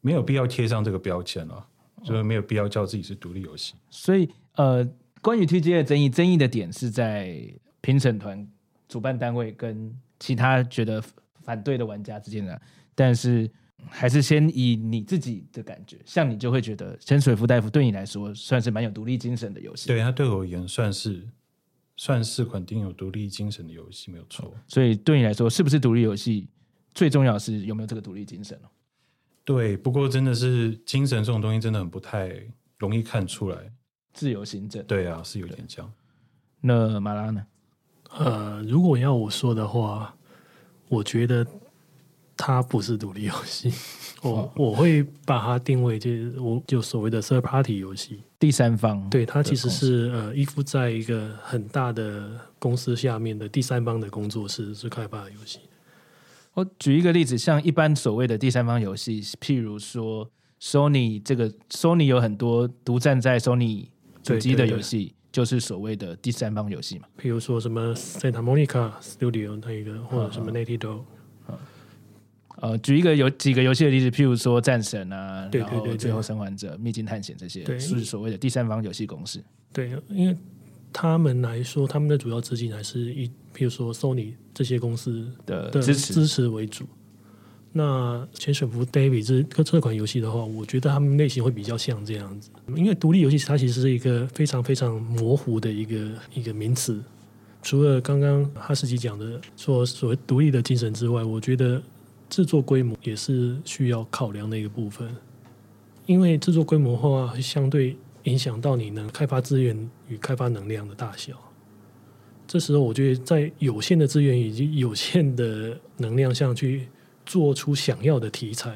没有必要贴上这个标签了，就是没有必要叫自己是独立游戏。所以呃，关于 TGA 的争议，争议的点是在评审团、主办单位跟其他觉得。反对的玩家之间的，但是还是先以你自己的感觉，像你就会觉得《潜水夫大夫》对你来说算是蛮有独立精神的游戏。对，它对我而言算是算是肯定有独立精神的游戏，没有错。所以对你来说，是不是独立游戏最重要是有没有这个独立精神？对，不过真的是精神这种东西真的很不太容易看出来。自由行政，对啊，是有点像。那马拉呢？呃，如果要我说的话。我觉得它不是独立游戏，我我会把它定位就是我就所谓的 third party 游戏，第三方。对，它其实是呃依附在一个很大的公司下面的第三方的工作室是开发的游戏。我举一个例子，像一般所谓的第三方游戏，譬如说 Sony 这个 Sony 有很多独占在 Sony 主机的游戏。对对对就是所谓的第三方游戏嘛，比如说什么 Santa Monica Studio 那一个，或者什么 Naughty Dog。呃，举一个有几个游戏的例子，譬如说战神啊，对对对，最后生还者、秘境探险这些，对，是所谓的第三方游戏公司。对，因为他们来说，他们的主要资金还是以，譬如说 Sony 这些公司的支持支持为主。那潜水服 David 这这款游戏的话，我觉得他们类型会比较像这样子，因为独立游戏它其实是一个非常非常模糊的一个一个名词。除了刚刚哈士奇讲的说所谓独立的精神之外，我觉得制作规模也是需要考量的一个部分，因为制作规模化，会相对影响到你能开发资源与开发能量的大小。这时候，我觉得在有限的资源以及有限的能量上去。做出想要的题材，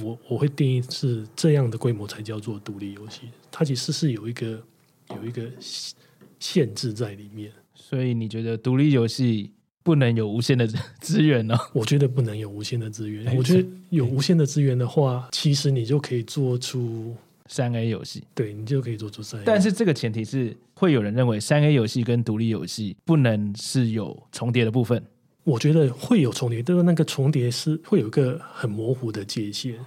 我我会定义是这样的规模才叫做独立游戏。它其实是有一个有一个限制在里面。所以你觉得独立游戏不能有无限的资源呢？我觉得不能有无限的资源。我觉得有无限的资源的话，其实你就可以做出三 A 游戏。对，你就可以做出三 A。但是这个前提是会有人认为三 A 游戏跟独立游戏不能是有重叠的部分。我觉得会有重叠，但是那个重叠是会有一个很模糊的界限。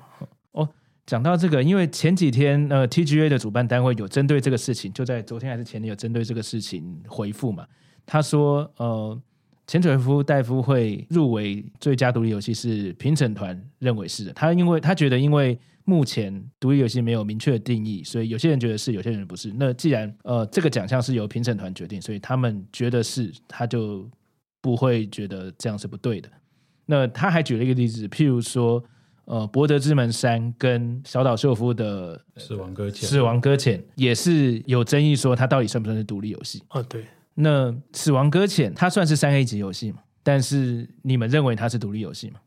哦，讲到这个，因为前几天呃，TGA 的主办单位有针对这个事情，就在昨天还是前天有针对这个事情回复嘛。他说，呃，潜水夫戴夫会入围最佳独立游戏是评审团认为是的。他因为他觉得，因为目前独立游戏没有明确的定义，所以有些人觉得是，有些人不是。那既然呃这个奖项是由评审团决定，所以他们觉得是，他就。不会觉得这样是不对的。那他还举了一个例子，譬如说，呃，《博德之门三》跟小岛秀夫的《死亡搁浅》，死亡搁浅也是有争议，说它到底算不算是独立游戏？啊，对。那《死亡搁浅》它算是三 A 级游戏吗？但是你们认为它是独立游戏吗？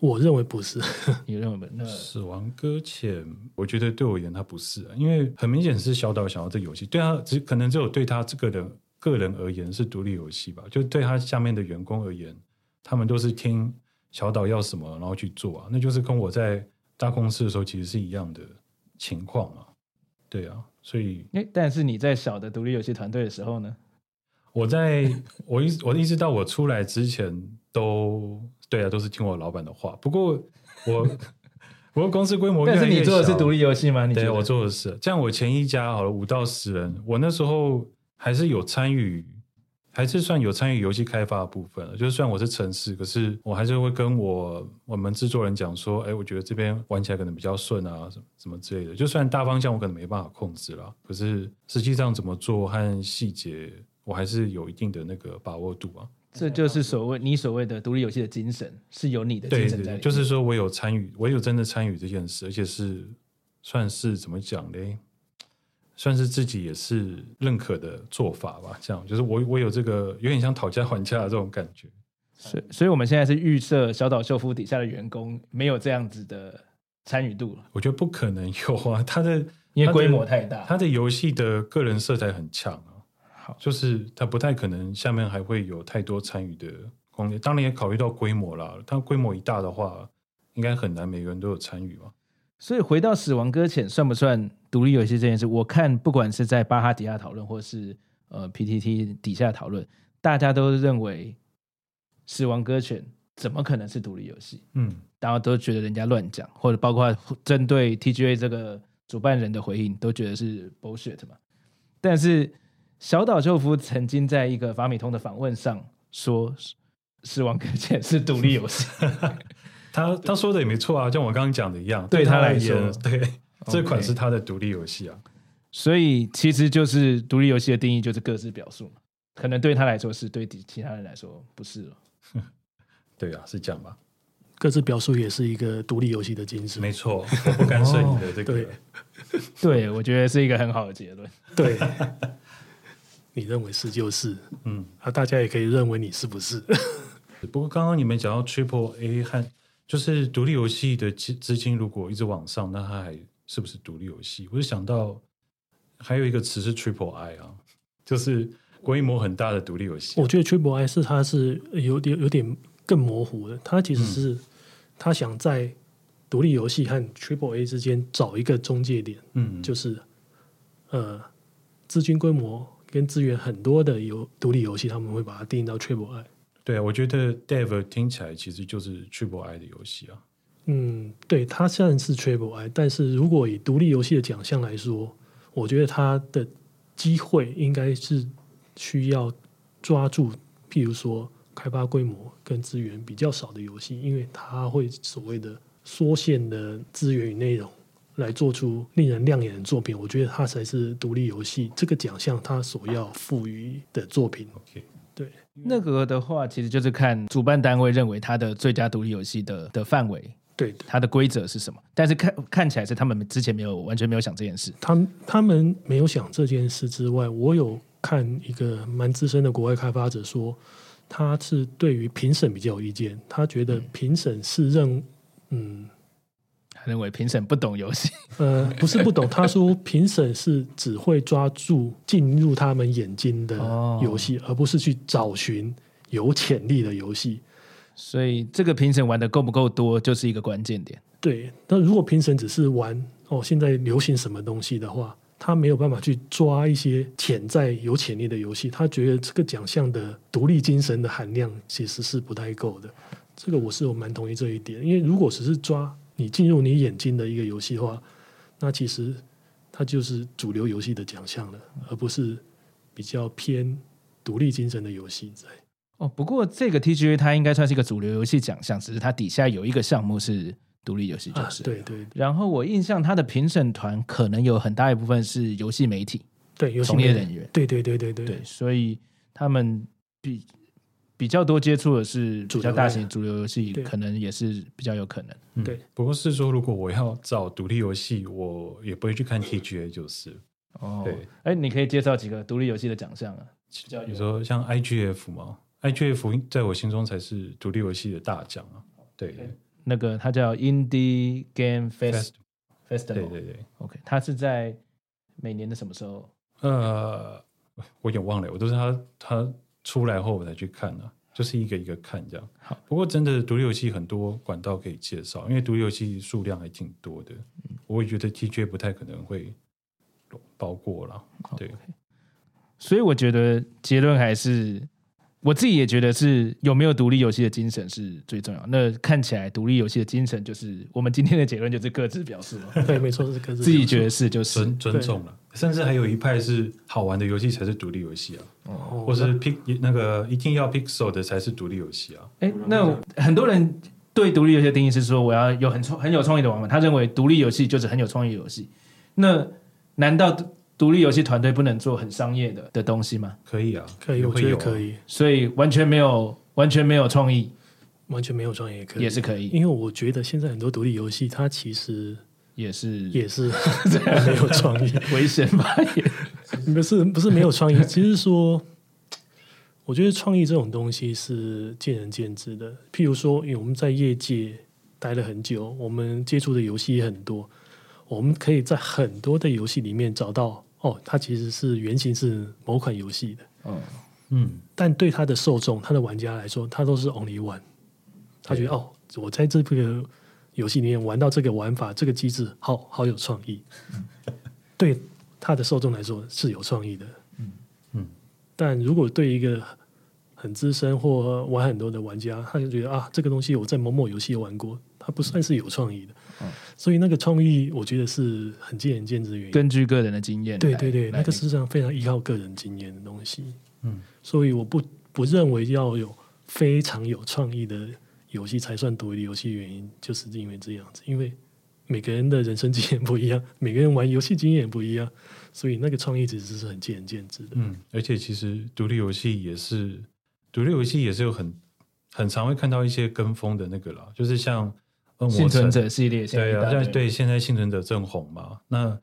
我认为不是。你认为不？那死亡搁浅，我觉得对我而言它不是，啊因为很明显是小岛想要这游戏，对他只可能只有对他这个人个人而言是独立游戏吧，就对他下面的员工而言，他们都是听小岛要什么然后去做啊，那就是跟我在大公司的时候其实是一样的情况嘛。对啊，所以，但是你在小的独立游戏团队的时候呢？我在我一我一直到我出来之前都对啊，都是听我老板的话。不过我 不过公司规模越来越小，但是你做的是独立游戏吗？你对，我做的是。像我前一家好了五到十人，我那时候还是有参与。还是算有参与游戏开发的部分了，就是虽然我是城市，可是我还是会跟我我们制作人讲说，哎，我觉得这边玩起来可能比较顺啊，什么什么之类的。就算大方向我可能没办法控制了，可是实际上怎么做和细节，我还是有一定的那个把握度啊。这就是所谓你所谓的独立游戏的精神，是有你的精神在就是说我有参与，我有真的参与这件事，而且是算是怎么讲嘞？算是自己也是认可的做法吧，这样就是我我有这个有点像讨价还价的这种感觉，所以所以我们现在是预设小岛秀夫底下的员工没有这样子的参与度了。我觉得不可能有啊，他的因为规模太大，他的游戏的个人色彩很强啊，好，就是他不太可能下面还会有太多参与的空间。当然也考虑到规模啦，他规模一大的话，应该很难每个人都有参与嘛。所以回到《死亡搁浅》算不算独立游戏这件事？我看不管是在巴哈底下讨论，或是呃 PTT 底下讨论，大家都认为《死亡搁浅》怎么可能是独立游戏？嗯，大家都觉得人家乱讲，或者包括针对 TGA 这个主办人的回应，都觉得是 bullshit 嘛。但是小岛秀夫曾经在一个法米通的访问上说，《死亡搁浅》是独立游戏。他他说的也没错啊，像我刚刚讲的一样，对他来说，对 这款是他的独立游戏啊，所以其实就是独立游戏的定义就是各自表述嘛，可能对他来说是，对其他人来说不是了。对啊，是这样吧？各自表述也是一个独立游戏的精神，没错，我不干涉你的这个，对，对我觉得是一个很好的结论。对，你认为是就是，嗯，啊，大家也可以认为你是不是？不过刚刚你们讲到 Triple A 和就是独立游戏的资资金如果一直往上，那它还是不是独立游戏？我就想到还有一个词是 Triple I 啊，就是规模很大的独立游戏。我觉得 Triple I 是它是有点有点更模糊的，它其实是他想在独立游戏和 Triple A 之间找一个中介点，嗯，就是呃资金规模跟资源很多的游独立游戏，他们会把它定义到 Triple I。对啊，我觉得 Dev 听起来其实就是 Triple I 的游戏啊。嗯，对，它虽然是 Triple I，但是如果以独立游戏的奖项来说，我觉得它的机会应该是需要抓住，譬如说开发规模跟资源比较少的游戏，因为它会所谓的缩限的资源与内容来做出令人亮眼的作品。我觉得它才是独立游戏这个奖项它所要赋予的作品。OK。对，那个的话，其实就是看主办单位认为它的最佳独立游戏的的范围，对，它的规则是什么？但是看看起来是他们之前没有完全没有想这件事。他他们没有想这件事之外，我有看一个蛮资深的国外开发者说，他是对于评审比较有意见，他觉得评审是认嗯。认为评审不懂游戏，呃，不是不懂。他说评审是只会抓住进入他们眼睛的游戏，哦，而不是去找寻有潜力的游戏。所以这个评审玩的够不够多，就是一个关键点。对，那如果评审只是玩哦，现在流行什么东西的话，他没有办法去抓一些潜在有潜力的游戏。他觉得这个奖项的独立精神的含量其实是不太够的。这个我是我蛮同意这一点，因为如果只是抓。你进入你眼睛的一个游戏的话，那其实它就是主流游戏的奖项了，而不是比较偏独立精神的游戏在。哦，不过这个 TGA 它应该算是一个主流游戏奖项，只是它底下有一个项目是独立游戏，就是、啊、对，对对。然后我印象它的评审团可能有很大一部分是游戏媒体，对，游戏从业人员，对对对对对，对，所以他们比。比较多接触的是比较大型主流游戏，可能也是比较有可能。对，不过是说，如果我要找独立游戏，我也不会去看 TGA，就是。哦，对，哎，你可以介绍几个独立游戏的奖项啊？比如说像 IGF 嘛，IGF 在我心中才是独立游戏的大奖啊。对，那个它叫 Indie Game Fest Fest Festival，对对对，OK，它是在每年的什么时候？呃，我有点忘了，我都是他他出来后我才去看的、啊，就是一个一个看这样。好，不过真的独立游戏很多管道可以介绍，因为独立游戏数量还挺多的，嗯、我也觉得 TGA 不太可能会包过了。对，okay. 所以我觉得结论还是。我自己也觉得是有没有独立游戏的精神是最重要。那看起来独立游戏的精神就是我们今天的结论就是各自表示了。对，没错，是各自自己觉得是就是尊尊重了。甚至还有一派是好玩的游戏才是独立游戏啊，哦、或是 pick 那个一定要 pixel 的才是独立游戏啊。哎，那很多人对独立游戏的定义是说我要有很创很有创意的玩法，他认为独立游戏就是很有创意的游戏。那难道？独立游戏团队不能做很商业的的东西吗？可以啊，可以，我觉得可以。所以完全没有完全没有创意，完全没有创意也可以，也是可以。因为我觉得现在很多独立游戏，它其实也是也是 没有创意，危险吧？也。不是不是没有创意，其实说，我觉得创意这种东西是见仁见智的。譬如说，因为我们在业界待了很久，我们接触的游戏也很多。我们可以在很多的游戏里面找到哦，它其实是原型是某款游戏的，嗯。嗯，但对它的受众、它的玩家来说，它都是 only one，他觉得哦，我在这个游戏里面玩到这个玩法、这个机制，好好有创意，嗯、对他的受众来说是有创意的，嗯。嗯，但如果对一个很资深或玩很多的玩家，他就觉得啊，这个东西我在某某游戏玩过，它不算是有创意的。所以那个创意，我觉得是很见仁见智的原因。根据个人的经验，对对对，那个实际上非常依靠个人经验的东西。嗯，所以我不不认为要有非常有创意的游戏才算独立游戏，原因就是因为这样子，因为每个人的人生经验不一样，每个人玩游戏经验也不一样，所以那个创意其实是很见仁见智的。嗯，而且其实独立游戏也是独立游戏也是有很很常会看到一些跟风的那个啦，就是像。幸存者系列，对啊，对对，现在幸存者正红嘛。那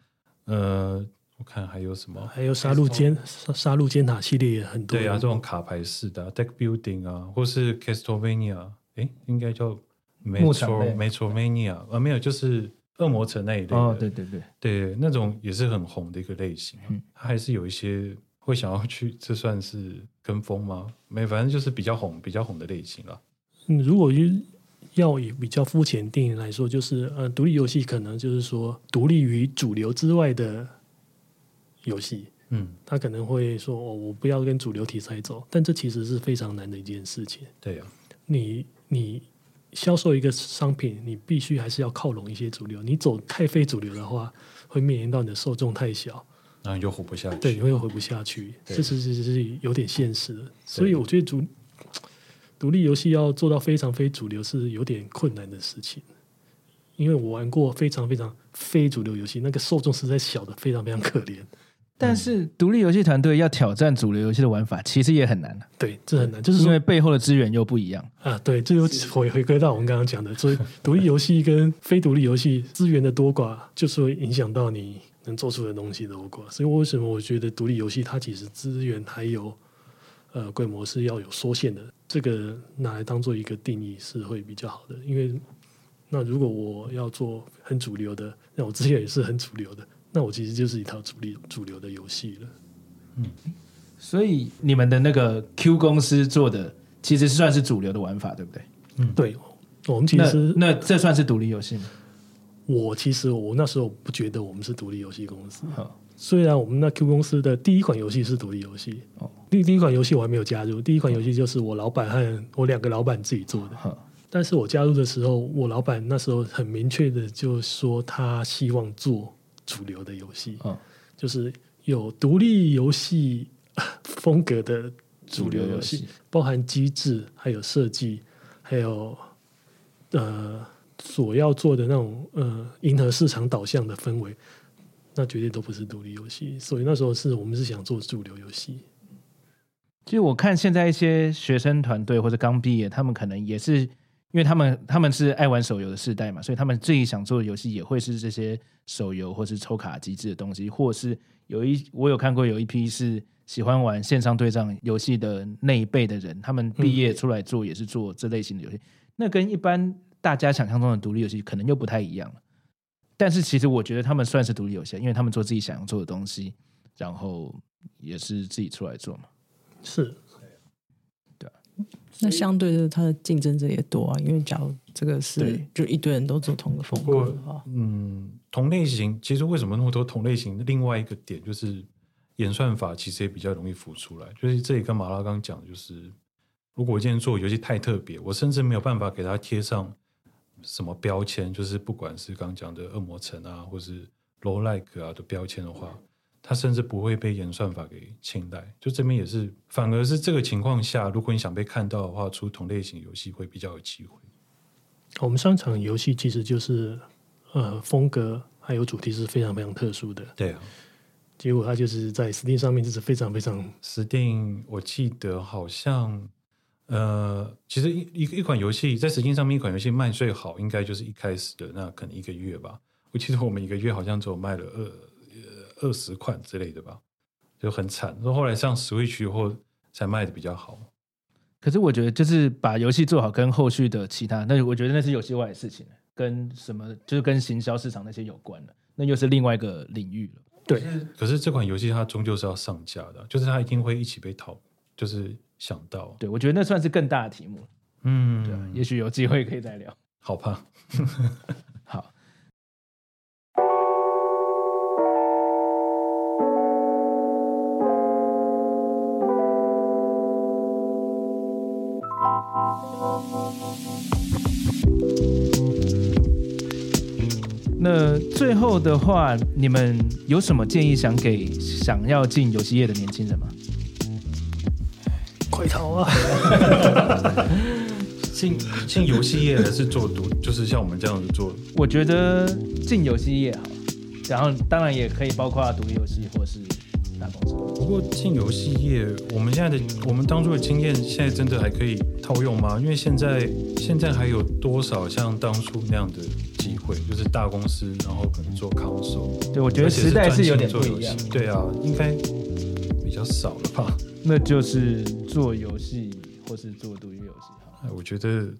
呃，我看还有什么？还有杀戮尖杀戮尖塔系列也很多。对啊，这种卡牌式的 deck building 啊，或是 Castlevania，哎，应该叫 Metro Metroidvania 啊，没有，就是恶魔城那一类的。哦，对对对对，那种也是很红的一个类型。嗯，它还是有一些会想要去，这算是跟风吗？没，反正就是比较红、比较红的类型了。嗯，如果要以比较肤浅定义来说，就是呃，独立游戏可能就是说独立于主流之外的游戏。嗯，他可能会说哦，我不要跟主流题材走，但这其实是非常难的一件事情。对呀、啊，你你销售一个商品，你必须还是要靠拢一些主流。你走太非主流的话，会面临到你的受众太小，然后你就活不下去。对，你会活不下去，这是是是有点现实的。所以我觉得主。独立游戏要做到非常非主流是有点困难的事情，因为我玩过非常非常非主流游戏，那个受众实在小的非常非常可怜。但是独立游戏团队要挑战主流游戏的玩法，其实也很难。对，这很难，就是因为背后的资源又不一样啊。对，这又回回归到我们刚刚讲的，所以独立游戏跟非独立游戏资源的多寡，就是会影响到你能做出的东西的多寡。所以为什么我觉得独立游戏它其实资源还有呃规模是要有缩限的。这个拿来当做一个定义是会比较好的，因为那如果我要做很主流的，那我之前也是很主流的，那我其实就是一套主力主流的游戏了。嗯，所以你们的那个 Q 公司做的其实算是主流的玩法，对不对？嗯，对，我们其实那，那这算是独立游戏吗？我其实我那时候不觉得我们是独立游戏公司。好。虽然我们那 Q 公司的第一款游戏是独立游戏，哦，第第一款游戏我还没有加入，第一款游戏就是我老板和我两个老板自己做的。哦，但是我加入的时候，我老板那时候很明确的就说他希望做主流的游戏，哦，就是有独立游戏风格的主流游戏，包含机制、还有设计，还有呃所要做的那种呃迎合市场导向的氛围。那绝对都不是独立游戏，所以那时候是我们是想做主流游戏。其实我看现在一些学生团队或者刚毕业，他们可能也是，因为他们他们是爱玩手游的世代嘛，所以他们最想做的游戏也会是这些手游或是抽卡机制的东西，或是有一我有看过有一批是喜欢玩线上对战游戏的那一辈的人，他们毕业出来做也是做这类型的游戏。那跟一般大家想象中的独立游戏可能又不太一样了。但是其实我觉得他们算是独立游戏，因为他们做自己想要做的东西，然后也是自己出来做嘛。是，对啊。那相对的，他的竞争者也多啊。因为假如这个是就一堆人都做同个风格的话，嗯，同类型其实为什么那么多同类型？另外一个点就是演算法其实也比较容易浮出来。就是这里跟马拉刚讲，就是如果我今天做游戏太特别，我甚至没有办法给它贴上什么标签，就是不管是刚刚讲的恶魔城啊，或是 roguelike 啊的标签的话。它甚至不会被演算法给青睐，就这边也是，反而是这个情况下，如果你想被看到的话，出同类型游戏会比较有机会。我们上场游戏其实就是，呃，风格还有主题是非常非常特殊的。对啊，结果它就是在 Steam 上面就是非常非常。Steam 我记得好像，呃，其实一一一款游戏在 Steam 上面一款游戏卖最好，应该就是一开始的那可能一个月吧。我记得我们一个月好像只有卖了二。二十款之类的吧，就很惨。说后来上 Switch 后才卖的比较好。可是我觉得，就是把游戏做好，跟后续的其他，那我觉得那是游戏外的事情，跟什么就是跟行销市场那些有关的，那又是另外一个领域了。对，可是这款游戏它终究是要上架的，就是它一定会一起被淘，就是想到。对，我觉得那算是更大的题目。嗯，对，也许有机会可以再聊。好吧。好。那最后的话，你们有什么建议想给想要进游戏业的年轻人吗？快逃啊！进进游戏业还是做独，就是像我们这样子做。我觉得进游戏业好，然后当然也可以包括独立游戏或是大公司。不过进游戏业，我们现在的我们当初的经验，现在真的还可以套用吗？因为现在现在还有多少像当初那样的？机会就是大公司，然后可能做 console。对，我觉得时代是有点不一样。对啊，应该比较少了吧？那就是做游戏或是做独立游戏。哎，我觉得，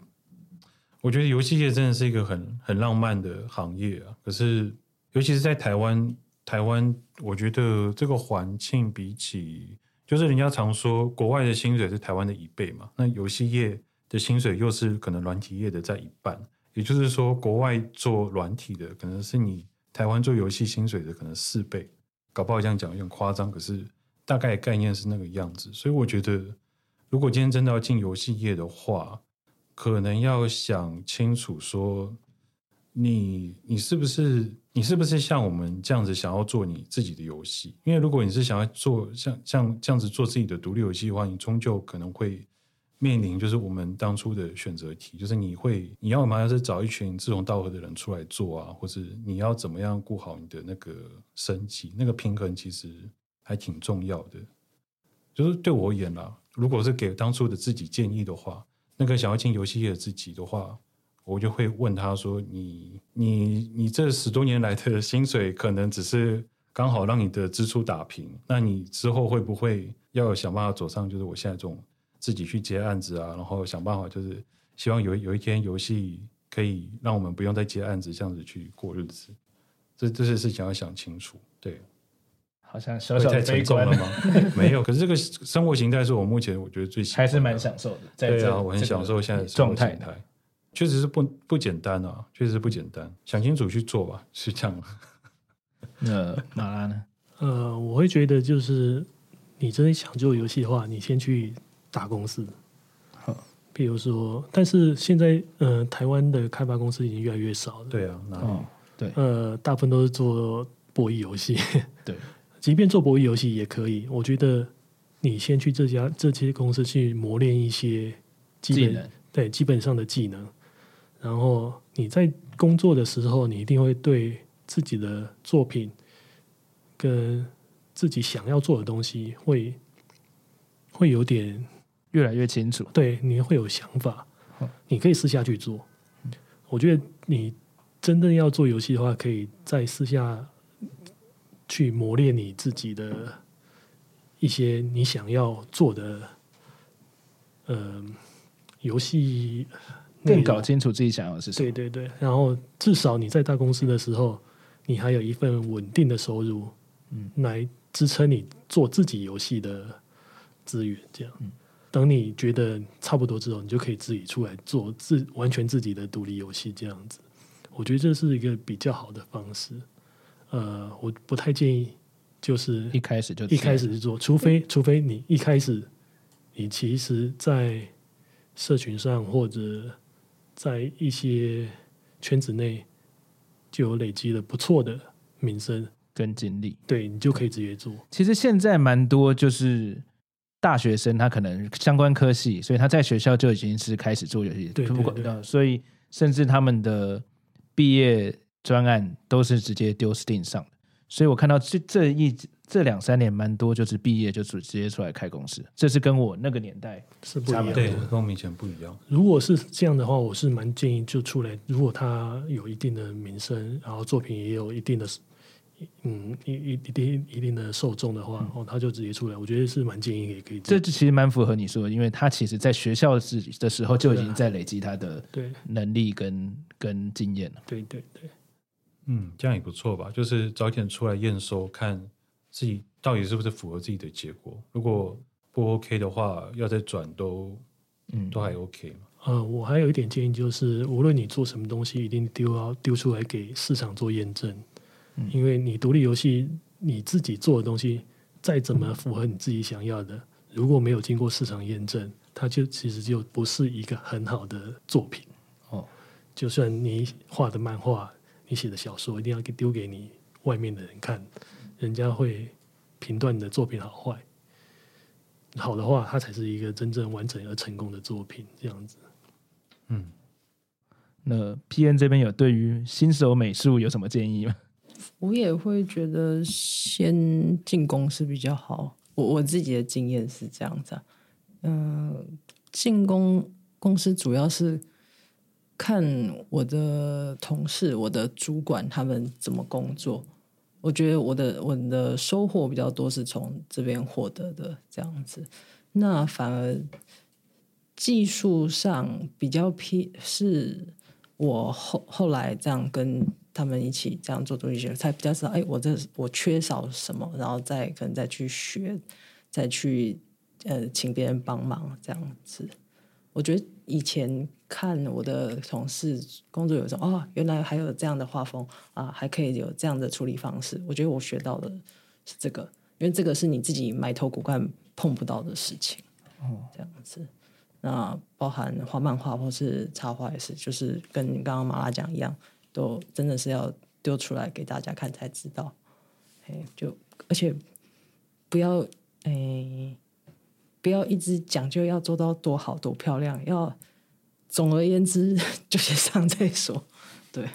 我觉得游戏业真的是一个很很浪漫的行业啊。可是，尤其是在台湾，台湾，我觉得这个环境比起，就是人家常说国外的薪水是台湾的一倍嘛，那游戏业的薪水又是可能软体业的在一半。也就是说，国外做软体的可能是你台湾做游戏薪水的可能四倍，搞不好这样讲有点夸张，可是大概概念是那个样子。所以我觉得，如果今天真的要进游戏业的话，可能要想清楚说，你你是不是你是不是像我们这样子想要做你自己的游戏？因为如果你是想要做像像这样子做自己的独立游戏的话，你终究可能会。面临就是我们当初的选择题，就是你会你要嘛，要是找一群志同道合的人出来做啊，或是你要怎么样顾好你的那个生计，那个平衡其实还挺重要的。就是对我而言啦，如果是给当初的自己建议的话，那个想要进游戏业的自己的话，我就会问他说：“你你你这十多年来的薪水，可能只是刚好让你的支出打平，那你之后会不会要想办法走上就是我现在这种？”自己去接案子啊，然后想办法，就是希望有有一天游戏可以让我们不用再接案子，这样子去过日子。这这些事情要想清楚。对，好像小小太沉重了吗？没有，可是这个生活形态是我目前我觉得最喜欢，还是蛮享受的。对啊，我很享受现在的状态，确实是不不简单啊，确实是不简单。想清楚去做吧，是这样。那马拉呢？呃，我会觉得就是你真的想做游戏的话，你先去。大公司，比如说，但是现在，呃，台湾的开发公司已经越来越少了。对啊，哦，对，呃，大部分都是做博弈游戏。对，即便做博弈游戏也可以。我觉得你先去这家这些公司去磨练一些基本，技能，对，基本上的技能。然后你在工作的时候，你一定会对自己的作品跟自己想要做的东西会会有点。越来越清楚，对，你会有想法，你可以私下去做。我觉得你真正要做游戏的话，可以在私下去磨练你自己的一些你想要做的，呃，游戏更搞清楚自己想要的是什么。对对对，然后至少你在大公司的时候，你还有一份稳定的收入，嗯，来支撑你做自己游戏的资源。这样，嗯，等你觉得差不多之后，你就可以自己出来做自完全自己的独立游戏。这样子，我觉得这是一个比较好的方式。呃，我不太建议，就是一开始就一开始就做，除非除非你一开始，你其实，在社群上或者在一些圈子内就有累积了不错的名声跟经历，对，你就可以直接做。其实现在蛮多就是大学生，他可能相关科系，所以他在学校就已经是开始做游戏，对，对，对，对，所以甚至他们的毕业。专案都是直接丢 Steam 上的，所以我看到这这一这两三年蛮多，就是毕业就直直接出来开公司，这是跟我那个年代是不一样的，对，跟我们以前不一样。如果是这样的话，我是蛮建议就出来，如果他有一定的名声，然后作品也有一定的，嗯，一一一定一定的受众的话，哦，他就直接出来，我觉得是蛮建议也可以。这其实蛮符合你说的，因为他其实在学校时的时候就已经在累积他的对能力跟跟经验了。对对对。嗯，这样也不错吧？就是早点出来验收，看自己到底是不是符合自己的结果。如果不 OK 的话，要再转都，嗯，都还 OK 嘛。呃，我还有一点建议，就是无论你做什么东西，一定丢要丢出来给市场做验证。嗯，因为你独立游戏你自己做的东西，再怎么符合你自己想要的，嗯，如果没有经过市场验证，它就其实就不是一个很好的作品。哦，就算你画的漫画。你写的小说一定要给丢给你外面的人看，人家会评断你的作品好坏。好的话，它才是一个真正完整而成功的作品。这样子，嗯，那 PN 这边有对于新手美术有什么建议吗？我也会觉得先进公司比较好。我我自己的经验是这样子，嗯、呃，进公公司主要是。看我的同事、我的主管他们怎么工作，我觉得我的我的收获比较多是从这边获得的这样子。那反而技术上比较偏，是我后后来这样跟他们一起这样做东西，才比较知道，哎，我这我缺少什么，然后再可能再去学，再去呃请别人帮忙这样子。我觉得以前。看我的同事工作有时候哦，原来还有这样的画风啊，还可以有这样的处理方式。我觉得我学到的是这个，因为这个是你自己埋头苦干碰不到的事情。哦，这样子。那包含画漫画或是插画也是，就是跟刚刚马拉讲一样，都真的是要丢出来给大家看才知道。哎，就而且不要哎，不要一直讲究要做到多好多漂亮，要。总而言之，就先上再说。对，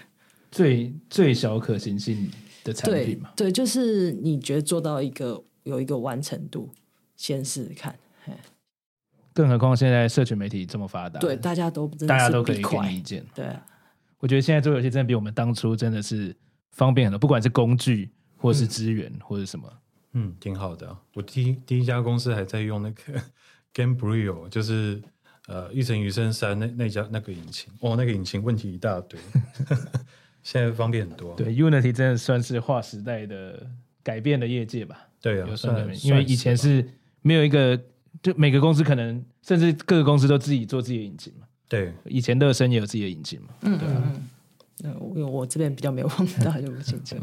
最最小可行性的产品嘛。对，对，就是你觉得做到一个有一个完成度，先试试看。更何况现在社群媒体这么发达，对，大家都大家都可以给你意见。对啊，我觉得现在做游戏真的比我们当初真的是方便很多，不管是工具或是资源、嗯、或者什么，嗯，挺好的。我第一第一家公司还在用那个 Gamebryo，就是。呃，一城余生三那那家那个引擎，哦，那个引擎问题一大堆，现在方便很多。对，Unity 真的算是划时代的改变的业界吧？对啊，算因为以前是没有一个，就每个公司可能甚至各个公司都自己做自己的引擎嘛。对，以前乐声也有自己的引擎嘛。嗯对啊。那，我我这边比较没有碰到，就不清楚。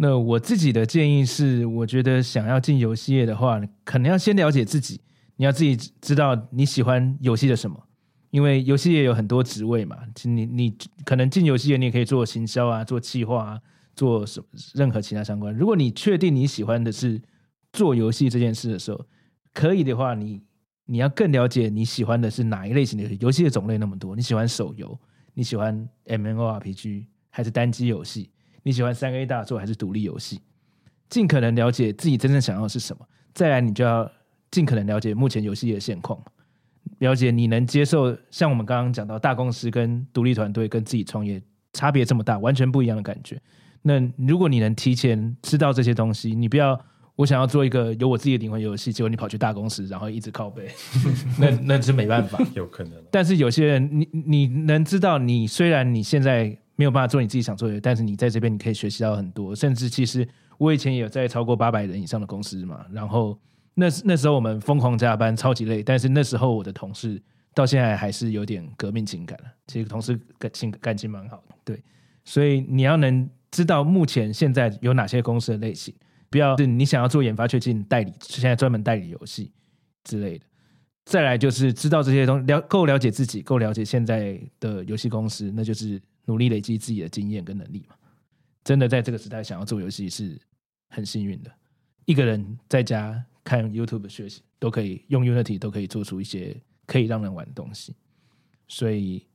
那我自己的建议是，我觉得想要进游戏业的话，可能要先了解自己。你要自己知道你喜欢游戏的什么，因为游戏也有很多职位嘛。你你可能进游戏业，你也可以做行销啊，做企划啊，做什任何其他相关。如果你确定你喜欢的是做游戏这件事的时候，可以的话，你你要更了解你喜欢的是哪一类型的游戏。游戏的种类那么多，你喜欢手游，你喜欢 MMORPG 还是单机游戏？你喜欢三 A 大作还是独立游戏？尽可能了解自己真正想要的是什么，再来你就要。尽可能了解目前游戏的现况，了解你能接受像我们刚刚讲到大公司跟独立团队跟自己创业差别这么大，完全不一样的感觉。那如果你能提前知道这些东西，你不要我想要做一个有我自己的灵魂游戏，结果你跑去大公司，然后一直靠背，那那是没办法。有可能。但是有些人，你你能知道，你虽然你现在没有办法做你自己想做的，但是你在这边你可以学习到很多。甚至其实我以前也有在超过八百人以上的公司嘛，然后那那时候我们疯狂加班，超级累。但是那时候我的同事到现在还是有点革命情感了。其实同事感情感情蛮好的，对。所以你要能知道目前现在有哪些公司的类型。不要是你想要做研发，却进代理，现在专门代理游戏之类的。再来就是知道这些东西，了够了解自己，够了解现在的游戏公司，那就是努力累积自己的经验跟能力嘛。真的在这个时代想要做游戏是很幸运的，一个人在家看 YouTube 学习都可以，用 Unity 都可以做出一些可以让人玩的东西，所以。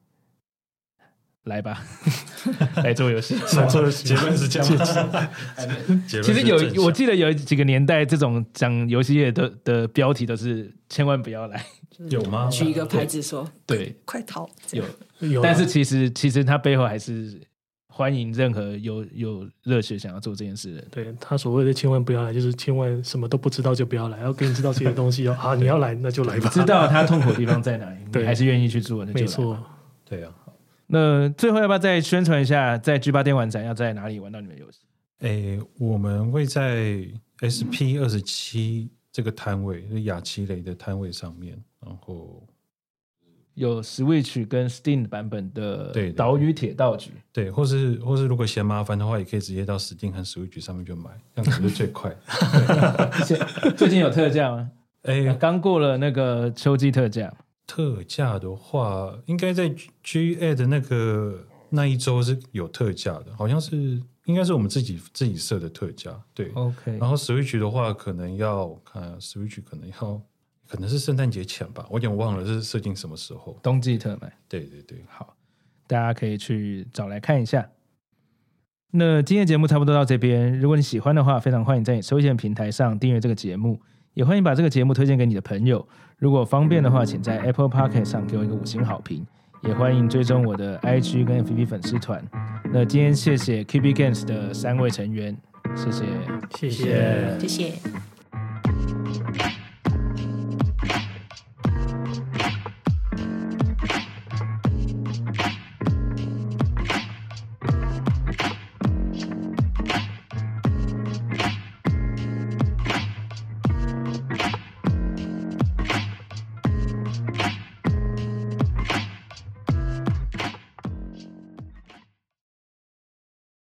来吧，来做游戏。来做游戏，结论是这样。其实有，我记得有几个年代，这种讲游戏业的的标题都是千万不要来。有吗？举一个牌子说，对，快逃。有有，但是其实其实他背后还是欢迎任何有有热血想要做这件事的人。对，他所谓的千万不要来，就是千万什么都不知道就不要来，要给你知道这些东西哦。啊，你要来那就来吧。知道他痛苦的地方在哪里，你，还是愿意去做，那就错，对啊。那最后要不要再宣传一下，在 G 八电玩展要在哪里玩到你们游戏？诶，我们会在 SP 二十七这个摊位，就雅奇雷的摊位上面，然后有 Switch 跟 Steam 版本的《岛屿铁道局》对，对，或是或是如果嫌麻烦的话，也可以直接到 Steam 和 Switch 上面就买，这样子是最快。最近有特价吗？诶，刚过了那个秋季特价。特价的话，应该在 G A 的那个那一周是有特价的，好像是应该是我们自己自己设的特价。对，OK。然后 Switch 的话，可能要看 Switch，可能要可能是圣诞节前吧，我有点忘了是设定什么时候。冬季特卖。对对对，好，大家可以去找来看一下。那今天节目差不多到这边，如果你喜欢的话，非常欢迎在你收件平台上订阅这个节目。也欢迎把这个节目推荐给你的朋友，如果方便的话，请在 Apple p o c k e t 上给我一个五星好评，也欢迎追踪我的 IG 跟 FB 粉丝团。那今天谢谢 k b Games 的三位成员，谢谢，谢谢。谢谢